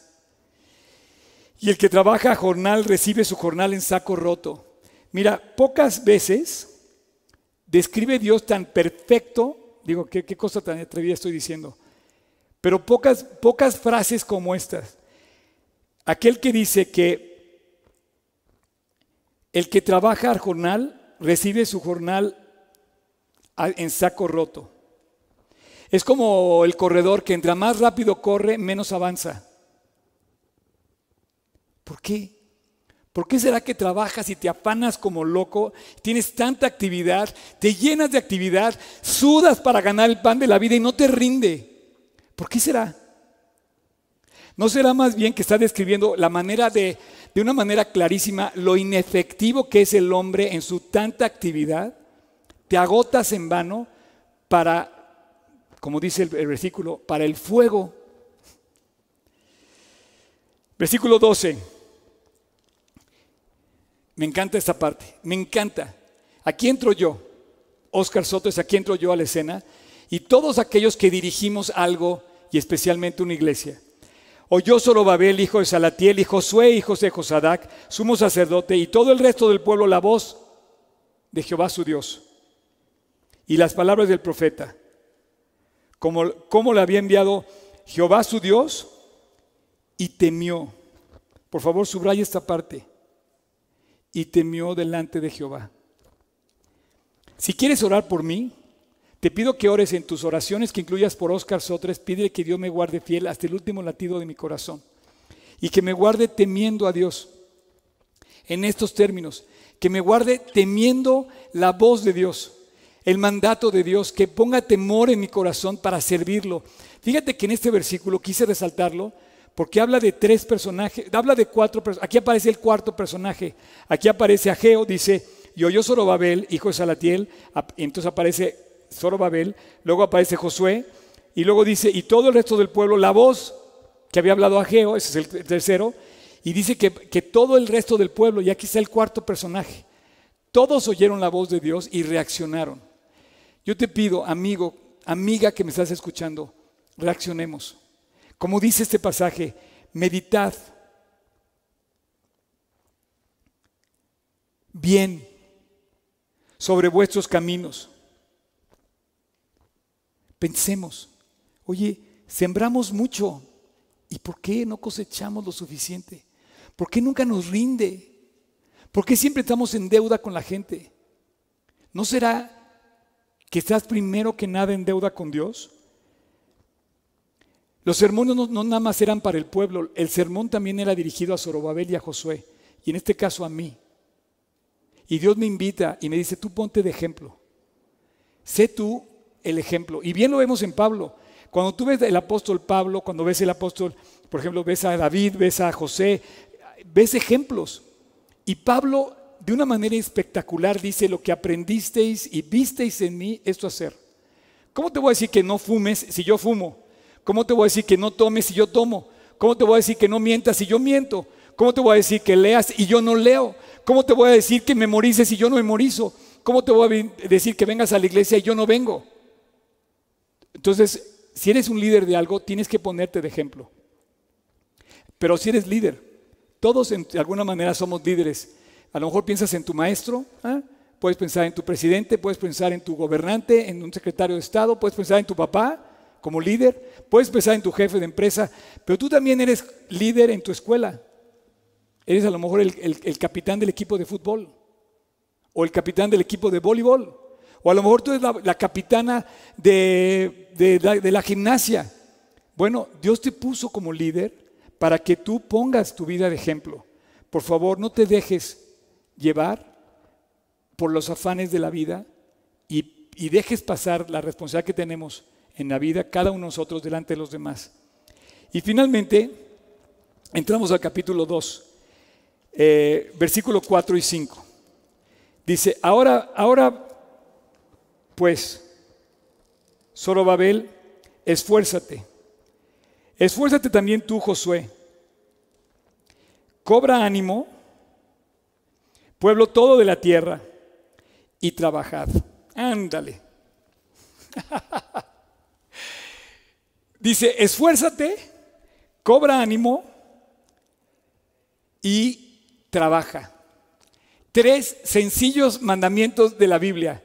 Y el que trabaja a jornal recibe su jornal en saco roto. Mira, pocas veces describe Dios tan perfecto, digo, qué, qué cosa tan atrevida estoy diciendo, pero pocas, pocas frases como estas. Aquel que dice que el que trabaja al jornal recibe su jornal en saco roto. Es como el corredor que entre más rápido corre, menos avanza. ¿Por qué? ¿Por qué será que trabajas y te afanas como loco? Tienes tanta actividad, te llenas de actividad, sudas para ganar el pan de la vida y no te rinde. ¿Por qué será? ¿No será más bien que está describiendo la manera de, de una manera clarísima, lo inefectivo que es el hombre en su tanta actividad? Te agotas en vano para, como dice el versículo, para el fuego. Versículo 12. Me encanta esta parte, me encanta. Aquí entro yo, Oscar Soto es aquí entro yo a la escena, y todos aquellos que dirigimos algo, y especialmente una iglesia. Oyó Babel, hijo de Salatiel, y Josué, hijo de Josadac, sumo sacerdote, y todo el resto del pueblo la voz de Jehová su Dios. Y las palabras del profeta, como, como le había enviado Jehová su Dios, y temió. Por favor, subraya esta parte. Y temió delante de Jehová. Si quieres orar por mí, te pido que ores en tus oraciones, que incluyas por Oscar Sotres, pide que Dios me guarde fiel hasta el último latido de mi corazón. Y que me guarde temiendo a Dios. En estos términos, que me guarde temiendo la voz de Dios, el mandato de Dios, que ponga temor en mi corazón para servirlo. Fíjate que en este versículo quise resaltarlo porque habla de tres personajes, habla de cuatro personajes. Aquí aparece el cuarto personaje. Aquí aparece Ageo, dice, y oyó Zorobabel, hijo de Salatiel, entonces aparece Zorobabel, luego aparece Josué, y luego dice, y todo el resto del pueblo, la voz que había hablado Ageo, ese es el tercero, y dice que, que todo el resto del pueblo, y aquí está el cuarto personaje, todos oyeron la voz de Dios y reaccionaron. Yo te pido, amigo, amiga que me estás escuchando, reaccionemos. Como dice este pasaje, meditad bien sobre vuestros caminos Pensemos, oye, sembramos mucho, ¿y por qué no cosechamos lo suficiente? ¿Por qué nunca nos rinde? ¿Por qué siempre estamos en deuda con la gente? ¿No será que estás primero que nada en deuda con Dios? Los sermones no, nada más eran para el pueblo, el sermón también era dirigido a Zorobabel y a Josué, y en este caso a mí. Y Dios me invita y me dice, tú ponte de ejemplo. Sé tú el ejemplo. Y bien lo vemos en Pablo. Cuando tú ves el apóstol Pablo, cuando ves el apóstol, por ejemplo, ves a David, ves a José, ves ejemplos. Y Pablo, de una manera espectacular, dice, lo que aprendisteis y visteis en mí, esto hacer. ¿Cómo te voy a decir que no fumes si yo fumo? ¿Cómo te voy a decir que no tomes si yo tomo? ¿Cómo te voy a decir que no mientas si yo miento? ¿Cómo te voy a decir que leas y yo no leo? ¿Cómo te voy a decir que memorices si yo no memorizo? ¿Cómo te voy a decir que vengas a la iglesia y yo no vengo? Entonces, si eres un líder de algo, tienes que ponerte de ejemplo. Pero si eres líder, todos de alguna manera somos líderes. A lo mejor piensas en tu maestro, ¿ah? puedes pensar en tu presidente, puedes pensar en tu gobernante, en un secretario de Estado, puedes pensar en tu papá como líder, puedes pensar en tu jefe de empresa, pero tú también eres líder en tu escuela. Eres a lo mejor el capitán del equipo de fútbol o el capitán del equipo de voleibol o a lo mejor tú eres la, capitana de, la gimnasia. Bueno, Dios te puso como líder para que tú pongas tu vida de ejemplo. Por favor, no te dejes llevar por los afanes de la vida y, dejes pasar la responsabilidad que tenemos en la vida cada uno de nosotros delante de los demás. Y finalmente, entramos al capítulo 2, eh, versículo 4 y 5. Dice, ahora, ahora pues, Zorobabel, esfuérzate. Esfuérzate también tú, Josué. Cobra ánimo, pueblo todo de la tierra, y trabajad. Ándale. *laughs* Dice, esfuérzate, cobra ánimo y trabaja. Tres sencillos mandamientos de la Biblia.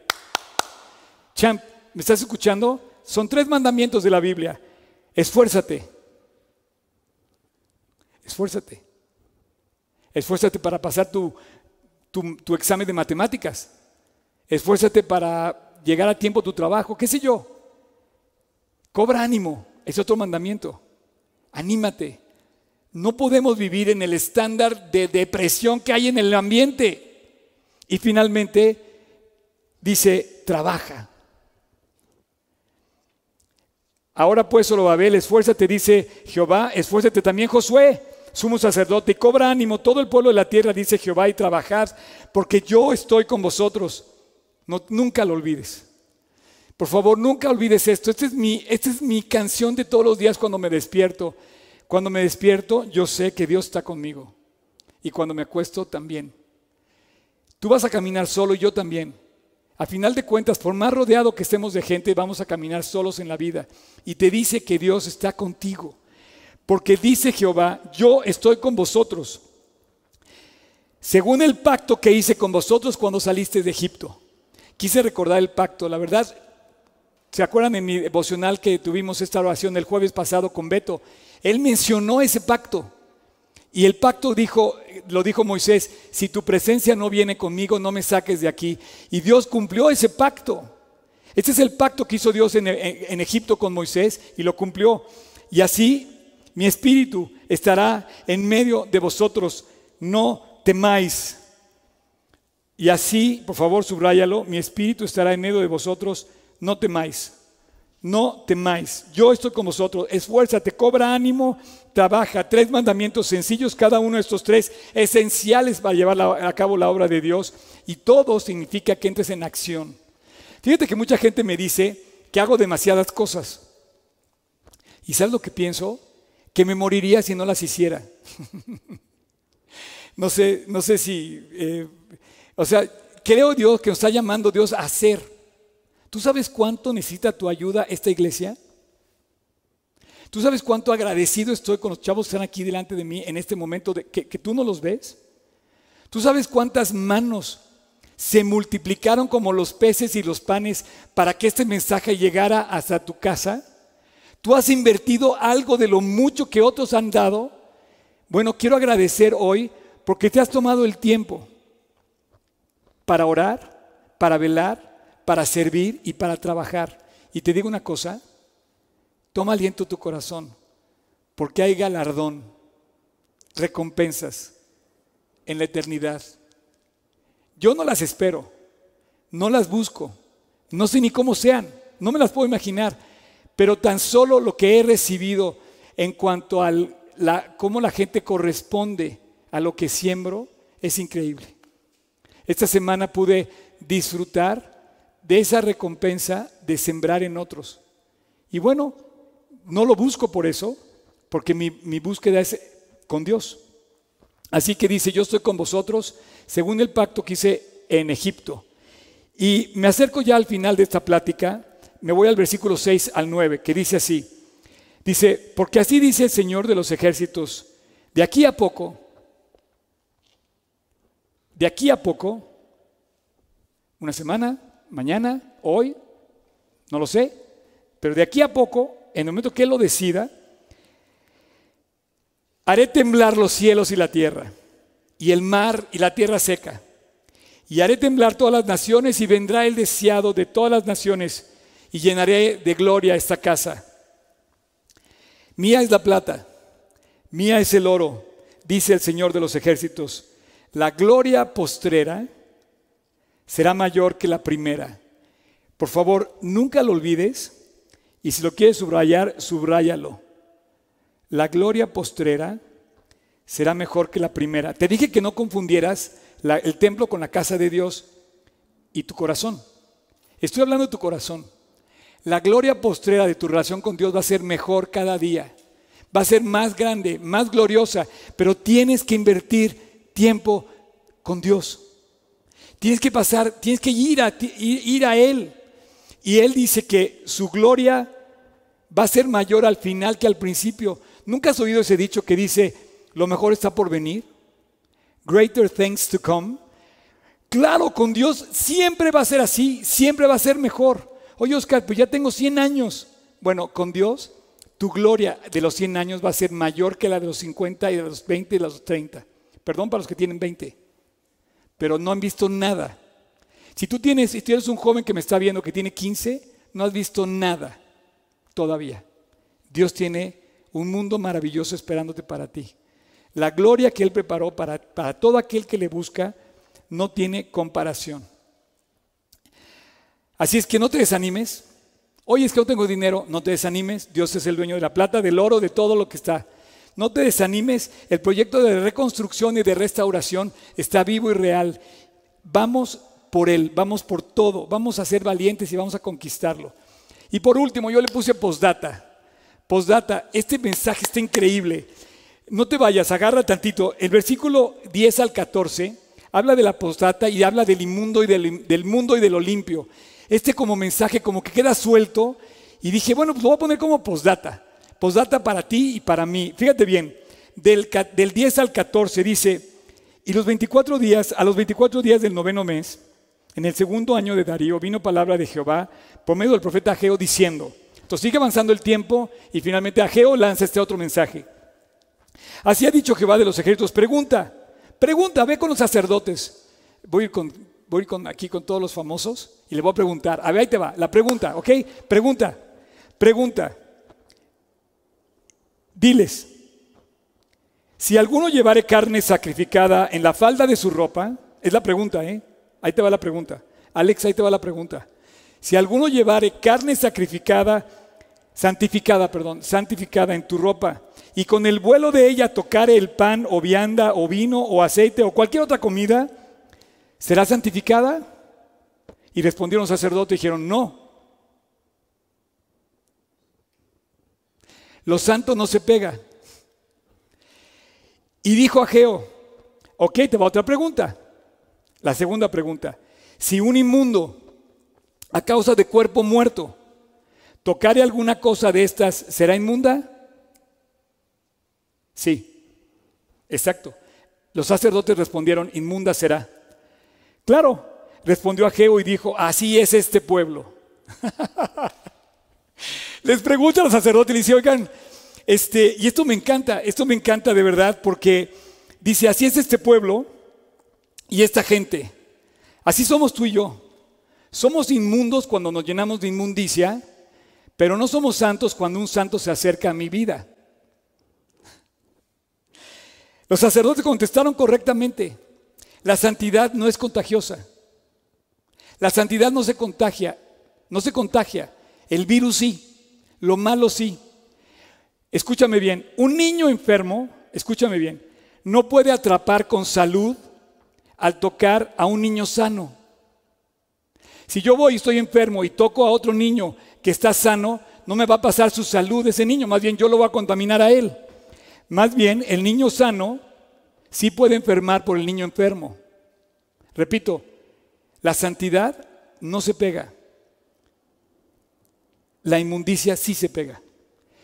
Champ, ¿me estás escuchando? Son tres mandamientos de la Biblia. Esfuérzate. Esfuérzate. Esfuérzate para pasar tu, tu, examen de matemáticas. Esfuérzate para llegar a tiempo a tu trabajo. ¿Qué sé yo? Cobra ánimo. Es otro mandamiento. Anímate. No podemos vivir en el estándar de depresión que hay en el ambiente. Y finalmente dice, trabaja. Ahora pues, Zorobabel, esfuérzate, dice Jehová, esfuérzate también Josué, sumo sacerdote, y cobra ánimo todo el pueblo de la tierra, dice Jehová, y trabajad, porque yo estoy con vosotros. Nunca lo olvides. Por favor, nunca olvides esto. Esta es, mi, esta es mi canción de todos los días cuando me despierto. Cuando me despierto, yo sé que Dios está conmigo. Y cuando me acuesto, también. Tú vas a caminar solo y yo también. A final de cuentas, por más rodeado que estemos de gente, vamos a caminar solos en la vida. Y te dice que Dios está contigo. Porque dice Jehová, yo estoy con vosotros. Según el pacto que hice con vosotros cuando saliste de Egipto. Quise recordar el pacto. La verdad, ¿se acuerdan en mi devocional que tuvimos esta oración el jueves pasado con Beto? Él mencionó ese pacto. Y el pacto dijo, lo dijo Moisés, si tu presencia no viene conmigo, no me saques de aquí. Y Dios cumplió ese pacto. Ese es el pacto que hizo Dios en, en Egipto con Moisés y lo cumplió. Y así mi espíritu estará en medio de vosotros, no temáis. Y así, por favor, subráyalo, mi espíritu estará en medio de vosotros, no temáis. No temáis, yo estoy con vosotros, esfuérzate, cobra ánimo, trabaja. Tres mandamientos sencillos, cada uno de estos tres esenciales para llevar a cabo la obra de Dios. Y todo significa que entres en acción. Fíjate que mucha gente me dice que hago demasiadas cosas. ¿Y sabes lo que pienso? Que me moriría si no las hiciera. *laughs* no sé, no sé si, eh, o sea, creo Dios que nos está llamando Dios a hacer. ¿Tú sabes cuánto necesita tu ayuda esta iglesia? ¿Tú sabes cuánto agradecido estoy con los chavos que están aquí delante de mí en este momento de, que, que tú no los ves? ¿Tú sabes cuántas manos se multiplicaron como los peces y los panes para que este mensaje llegara hasta tu casa? ¿Tú has invertido algo de lo mucho que otros han dado? Bueno, quiero agradecer hoy porque te has tomado el tiempo para orar, para velar, para servir y para trabajar. Y te digo una cosa, Toma aliento tu corazón, porque hay galardón, recompensas en la eternidad. Yo no las espero, no las busco, no sé ni cómo sean, no me las puedo imaginar, pero tan solo lo que he recibido en cuanto a cómo la gente corresponde a lo que siembro es increíble. Esta semana pude disfrutar de esa recompensa de sembrar en otros. Y bueno, no lo busco por eso, porque mi, búsqueda es con Dios. Así que dice, yo estoy con vosotros según el pacto que hice en Egipto. Y me acerco ya al final de esta plática, me voy al versículo 6 al 9, que dice así. Dice, porque así dice el Señor de los ejércitos, de aquí a poco, de aquí a poco, una semana, mañana, hoy, no lo sé, pero de aquí a poco en el momento que Él lo decida, haré temblar los cielos y la tierra, y el mar y la tierra seca. Y haré temblar todas las naciones y vendrá el deseado de todas las naciones y llenaré de gloria esta casa. Mía es la plata, mía es el oro, dice el Señor de los ejércitos. La gloria postrera será mayor que la primera. Por favor, nunca lo olvides y si lo quieres subrayar, subráyalo. La gloria postrera será mejor que la primera. Te dije que no confundieras el templo con la casa de Dios y tu corazón. Estoy hablando de tu corazón. La gloria postrera de tu relación con Dios va a ser mejor cada día. Va a ser más grande, más gloriosa, pero tienes que invertir tiempo con Dios. Tienes que pasar, tienes que ir a, ir a Él Y él dice que su gloria va a ser mayor al final que al principio. ¿Nunca has oído ese dicho que dice, lo mejor está por venir? Greater things to come. Claro, con Dios siempre va a ser así, siempre va a ser mejor. Oye, Oscar, pues ya tengo 100 años. Bueno, con Dios, tu gloria de los 100 años va a ser mayor que la de los 50 y de los 20 y de los 30. Perdón para los que tienen 20, pero no han visto nada. Si tú tienes, si eres un joven que me está viendo que tiene 15, no has visto nada todavía. Dios tiene un mundo maravilloso esperándote para ti. La gloria que Él preparó para, para todo aquel que le busca no tiene comparación. Así es que no te desanimes. Oye, es que no tengo dinero, no te desanimes. Dios es el dueño de la plata, del oro, de todo lo que está. No te desanimes. El proyecto de reconstrucción y de restauración está vivo y real. Vamos por él, vamos por todo, vamos a ser valientes y vamos a conquistarlo. Y por último, yo le puse postdata. Postdata, este mensaje está increíble. No te vayas, agarra tantito. El versículo 10 al 14 habla de la postdata y habla del inmundo y del, mundo y de lo limpio. Este como mensaje como que queda suelto y dije, bueno, pues lo voy a poner como postdata. Postdata para ti y para mí. Fíjate bien, del, del 10 al 14 dice, y los 24 días, a los 24 días del noveno mes, en el segundo año de Darío vino palabra de Jehová por medio del profeta Ageo diciendo, entonces sigue avanzando el tiempo y finalmente Ageo lanza este otro mensaje. Así ha dicho Jehová de los ejércitos, pregunta, pregunta, ve con los sacerdotes. Voy a ir, con, voy con, aquí con todos los famosos y le voy a preguntar, a ver, ahí te va, la pregunta, ¿ok? Pregunta, pregunta. Diles, si alguno llevare carne sacrificada en la falda de su ropa, es la pregunta, ¿eh? Ahí te va la pregunta. Alex, ahí te va la pregunta. Si alguno llevare carne sacrificada, santificada, perdón, santificada en tu ropa, y con el vuelo de ella tocare el pan o vianda o vino o aceite o cualquier otra comida, ¿será santificada? Y respondieron los sacerdotes y dijeron, no. Lo santo no se pega. Y dijo a Geo, ok, te va otra pregunta. La segunda pregunta, si un inmundo a causa de cuerpo muerto tocare alguna cosa de estas, ¿será inmunda? Sí, exacto. Los sacerdotes respondieron, inmunda será. Claro, respondió Ageo y dijo, así es este pueblo. *laughs* Les pregunta a los sacerdotes y le dice, oigan, este, y esto me encanta, esto me encanta de verdad porque dice, así es este pueblo y esta gente. Así somos tú y yo. Somos inmundos cuando nos llenamos de inmundicia, pero no somos santos cuando un santo se acerca a mi vida. Los sacerdotes contestaron correctamente. La santidad no es contagiosa. La santidad no se contagia, no se contagia. El virus sí, lo malo sí. Escúchame bien, un niño enfermo, escúchame bien, no puede atrapar con salud al tocar a un niño sano. Si yo voy y estoy enfermo y toco a otro niño que está sano, no me va a pasar su salud ese niño, más bien yo lo voy a contaminar a él. Más bien el niño sano sí puede enfermar por el niño enfermo. Repito, la santidad no se pega. La inmundicia sí se pega.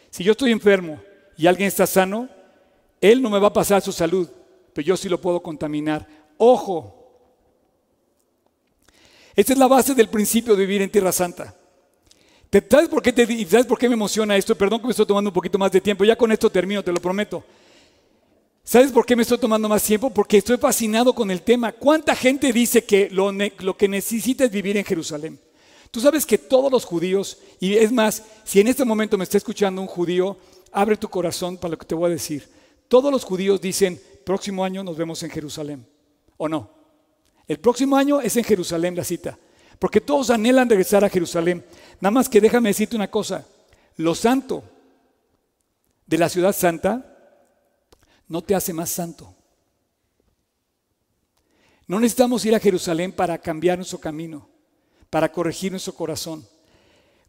Si yo estoy enfermo y alguien está sano, él no me va a pasar su salud, pero yo sí lo puedo contaminar Ojo. Esta es la base del principio de vivir en Tierra Santa. ¿Sabes por, qué te, ¿Sabes por qué me emociona esto? Perdón que me estoy tomando un poquito más de tiempo. Ya con esto termino, te lo prometo. ¿Sabes por qué me estoy tomando más tiempo? Porque estoy fascinado con el tema. ¿Cuánta gente dice que lo, lo que necesita es vivir en Jerusalén? Tú sabes que todos los judíos, y es más, si en este momento me está escuchando un judío, abre tu corazón para lo que te voy a decir. Todos los judíos dicen, próximo año nos vemos en Jerusalén. ¿O no? El próximo año es en Jerusalén la cita, porque todos anhelan regresar a Jerusalén. Nada más que déjame decirte una cosa, lo santo de la ciudad santa no te hace más santo. No necesitamos ir a Jerusalén para cambiar nuestro camino, para corregir nuestro corazón.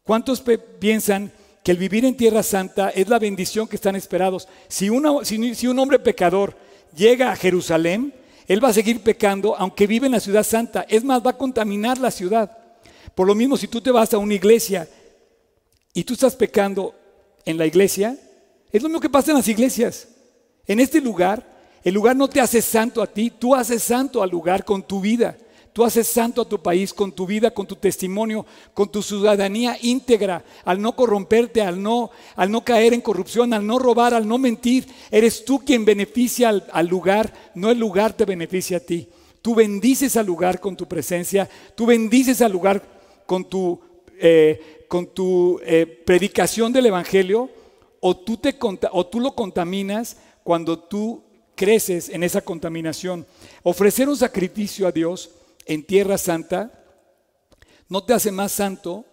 ¿Cuántos piensan que el vivir en tierra santa es la bendición que están esperados? Si, un hombre pecador llega a Jerusalén, él va a seguir pecando aunque vive en la ciudad santa. Es más, va a contaminar la ciudad. Por lo mismo, si tú te vas a una iglesia y tú estás pecando en la iglesia, es lo mismo que pasa en las iglesias. En este lugar, el lugar no te hace santo a ti, tú haces santo al lugar con tu vida. Tú haces santo a tu país con tu vida, con tu testimonio, con tu ciudadanía íntegra, al no corromperte, al no, al no caer en corrupción, al no robar, al no mentir. Eres tú quien beneficia al, lugar, no el lugar te beneficia a ti. Tú bendices al lugar con tu presencia, tú bendices al lugar con tu, eh, con tu eh, predicación del Evangelio, o tú, te, o tú lo contaminas cuando tú creces en esa contaminación. Ofrecer un sacrificio a Dios en Tierra Santa no te hace más santo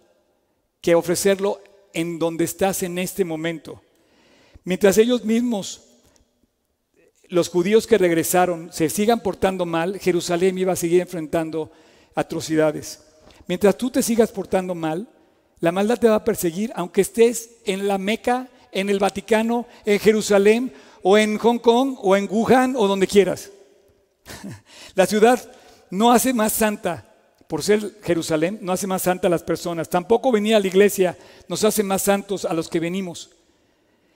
que ofrecerlo en donde estás en este momento. Mientras ellos mismos, los judíos que regresaron, se sigan portando mal, Jerusalén iba a seguir enfrentando atrocidades. Mientras tú te sigas portando mal, la maldad te va a perseguir, aunque estés en la Meca, en el Vaticano, en Jerusalén, o en Hong Kong, o en Wuhan, o donde quieras. *laughs* La ciudad no hace más santa, por ser Jerusalén, no hace más santa a las personas. Tampoco venir a la iglesia nos hace más santos a los que venimos.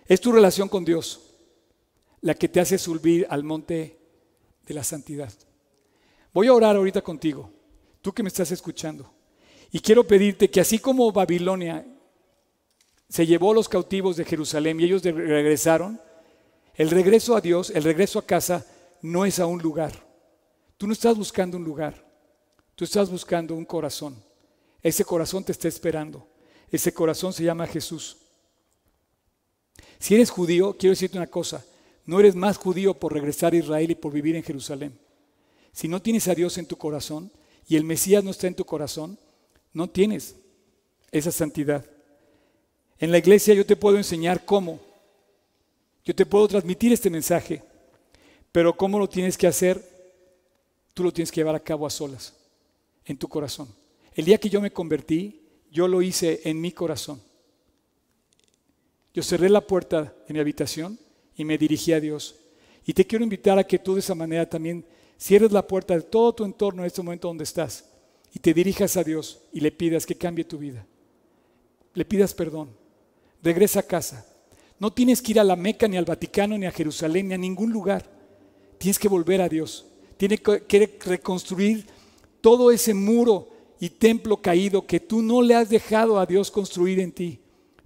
Es tu relación con Dios la que te hace subir al monte de la santidad. Voy a orar ahorita contigo, tú que me estás escuchando. Y quiero pedirte que así como Babilonia se llevó los cautivos de Jerusalén y ellos regresaron, el regreso a Dios, el regreso a casa, no es a un lugar. Tú no estás buscando un lugar, tú estás buscando un corazón. Ese corazón te está esperando. Ese corazón se llama Jesús. Si eres judío, quiero decirte una cosa, no eres más judío por regresar a Israel y por vivir en Jerusalén. Si no tienes a Dios en tu corazón y el Mesías no está en tu corazón, no tienes esa santidad. En la iglesia yo te puedo enseñar cómo. Yo te puedo transmitir este mensaje, pero cómo lo tienes que hacer tú lo tienes que llevar a cabo a solas, en tu corazón. El día que yo me convertí, yo lo hice en mi corazón. Yo cerré la puerta de mi habitación y me dirigí a Dios. Y te quiero invitar a que tú de esa manera también cierres la puerta de todo tu entorno en este momento donde estás y te dirijas a Dios y le pidas que cambie tu vida. Le pidas perdón. Regresa a casa. No tienes que ir a la Meca, ni al Vaticano, ni a Jerusalén, ni a ningún lugar. Tienes que volver a Dios. Tiene que reconstruir todo ese muro y templo caído que tú no le has dejado a Dios construir en ti.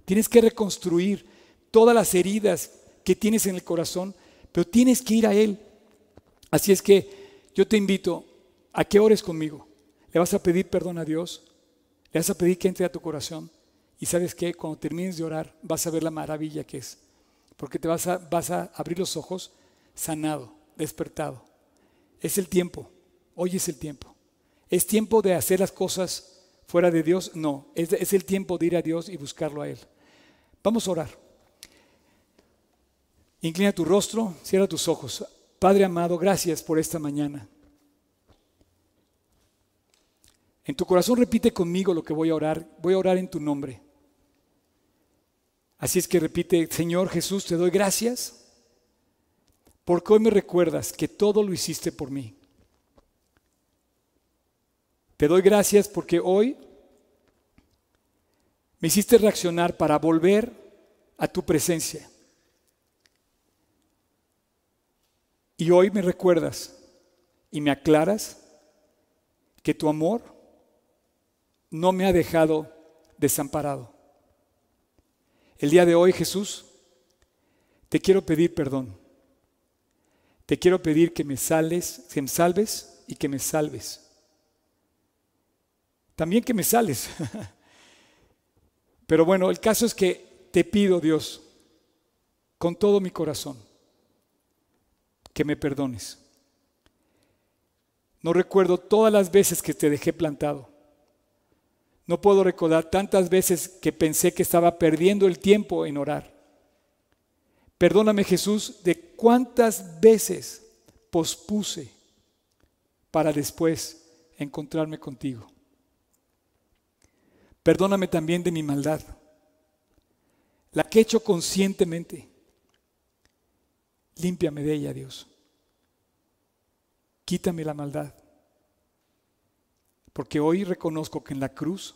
Tienes que reconstruir todas las heridas que tienes en el corazón, pero tienes que ir a Él. Así es que yo te invito a que ores conmigo. Le vas a pedir perdón a Dios, le vas a pedir que entre a tu corazón. Y sabes que cuando termines de orar vas a ver la maravilla que es. Porque te vas a, vas a abrir los ojos sanado, despertado. Es el tiempo. Hoy es el tiempo. ¿Es tiempo de hacer las cosas fuera de Dios? No. Es, es el tiempo de ir a Dios y buscarlo a Él. Vamos a orar. Inclina tu rostro, cierra tus ojos. Padre amado, gracias por esta mañana. En tu corazón repite conmigo lo que voy a orar. Voy a orar en tu nombre. Así es que repite, Señor Jesús, te doy gracias porque hoy me recuerdas que todo lo hiciste por mí. Te doy gracias porque hoy me hiciste reaccionar para volver a tu presencia. Y hoy me recuerdas y me aclaras que tu amor no me ha dejado desamparado. El día de hoy, Jesús, te quiero pedir perdón te quiero pedir que me sales, que me salves y que me salves. También que me sales. *laughs* Pero bueno, el caso es que te pido, Dios, con todo mi corazón, que me perdones. No recuerdo todas las veces que te dejé plantado. No puedo recordar tantas veces que pensé que estaba perdiendo el tiempo en orar. Perdóname Jesús de cuántas veces pospuse para después encontrarme contigo. Perdóname también de mi maldad, la que he hecho conscientemente. Límpiame de ella, Dios. Quítame la maldad. Porque hoy reconozco que en la cruz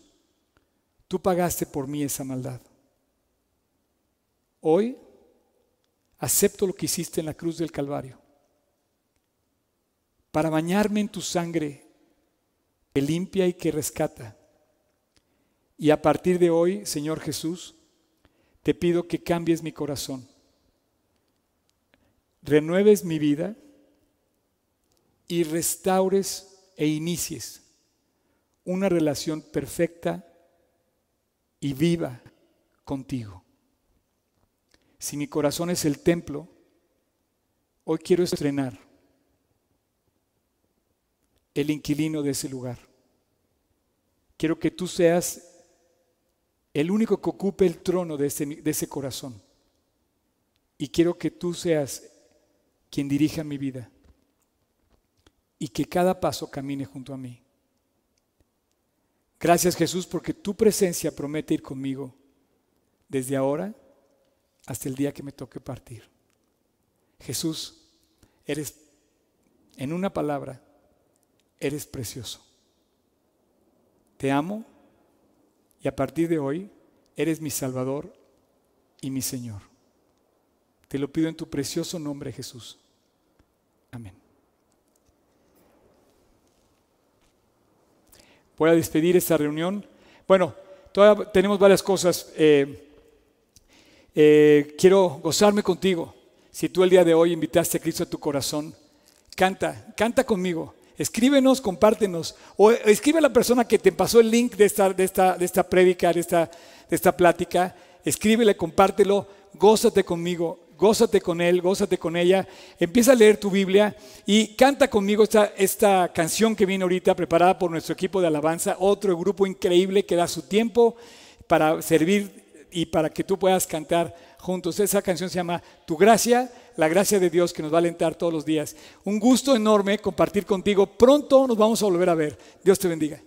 tú pagaste por mí esa maldad. Hoy acepto lo que hiciste en la cruz del Calvario para bañarme en tu sangre que limpia y que rescata. Y a partir de hoy, Señor Jesús, te pido que cambies mi corazón, renueves mi vida y restaures e inicies una relación perfecta y viva contigo. Si mi corazón es el templo, hoy quiero estrenar el inquilino de ese lugar. Quiero que tú seas el único que ocupe el trono de ese, de ese corazón. Y quiero que tú seas quien dirija mi vida y que cada paso camine junto a mí. Gracias Jesús porque tu presencia promete ir conmigo desde ahora hasta el día que me toque partir. Jesús, eres, en una palabra, eres precioso. Te amo y a partir de hoy eres mi Salvador y mi Señor. Te lo pido en tu precioso nombre, Jesús. Amén. Voy a despedir esta reunión. Bueno, todavía tenemos varias cosas. Eh, eh, quiero gozarme contigo. Si tú el día de hoy invitaste a Cristo a tu corazón, canta, canta conmigo. Escríbenos, compártenos. O escribe a la persona que te pasó el link de esta, de esta, de esta prédica, de esta, de esta plática. Escríbele, compártelo, gózate conmigo, gózate con él, gózate con ella. Empieza a leer tu Biblia y canta conmigo esta, esta canción que viene ahorita, preparada por nuestro equipo de alabanza, otro grupo increíble que da su tiempo para servir y para que tú puedas cantar juntos. Esa canción se llama Tu gracia, la gracia de Dios que nos va a alentar todos los días. Un gusto enorme compartir contigo. Pronto nos vamos a volver a ver. Dios te bendiga.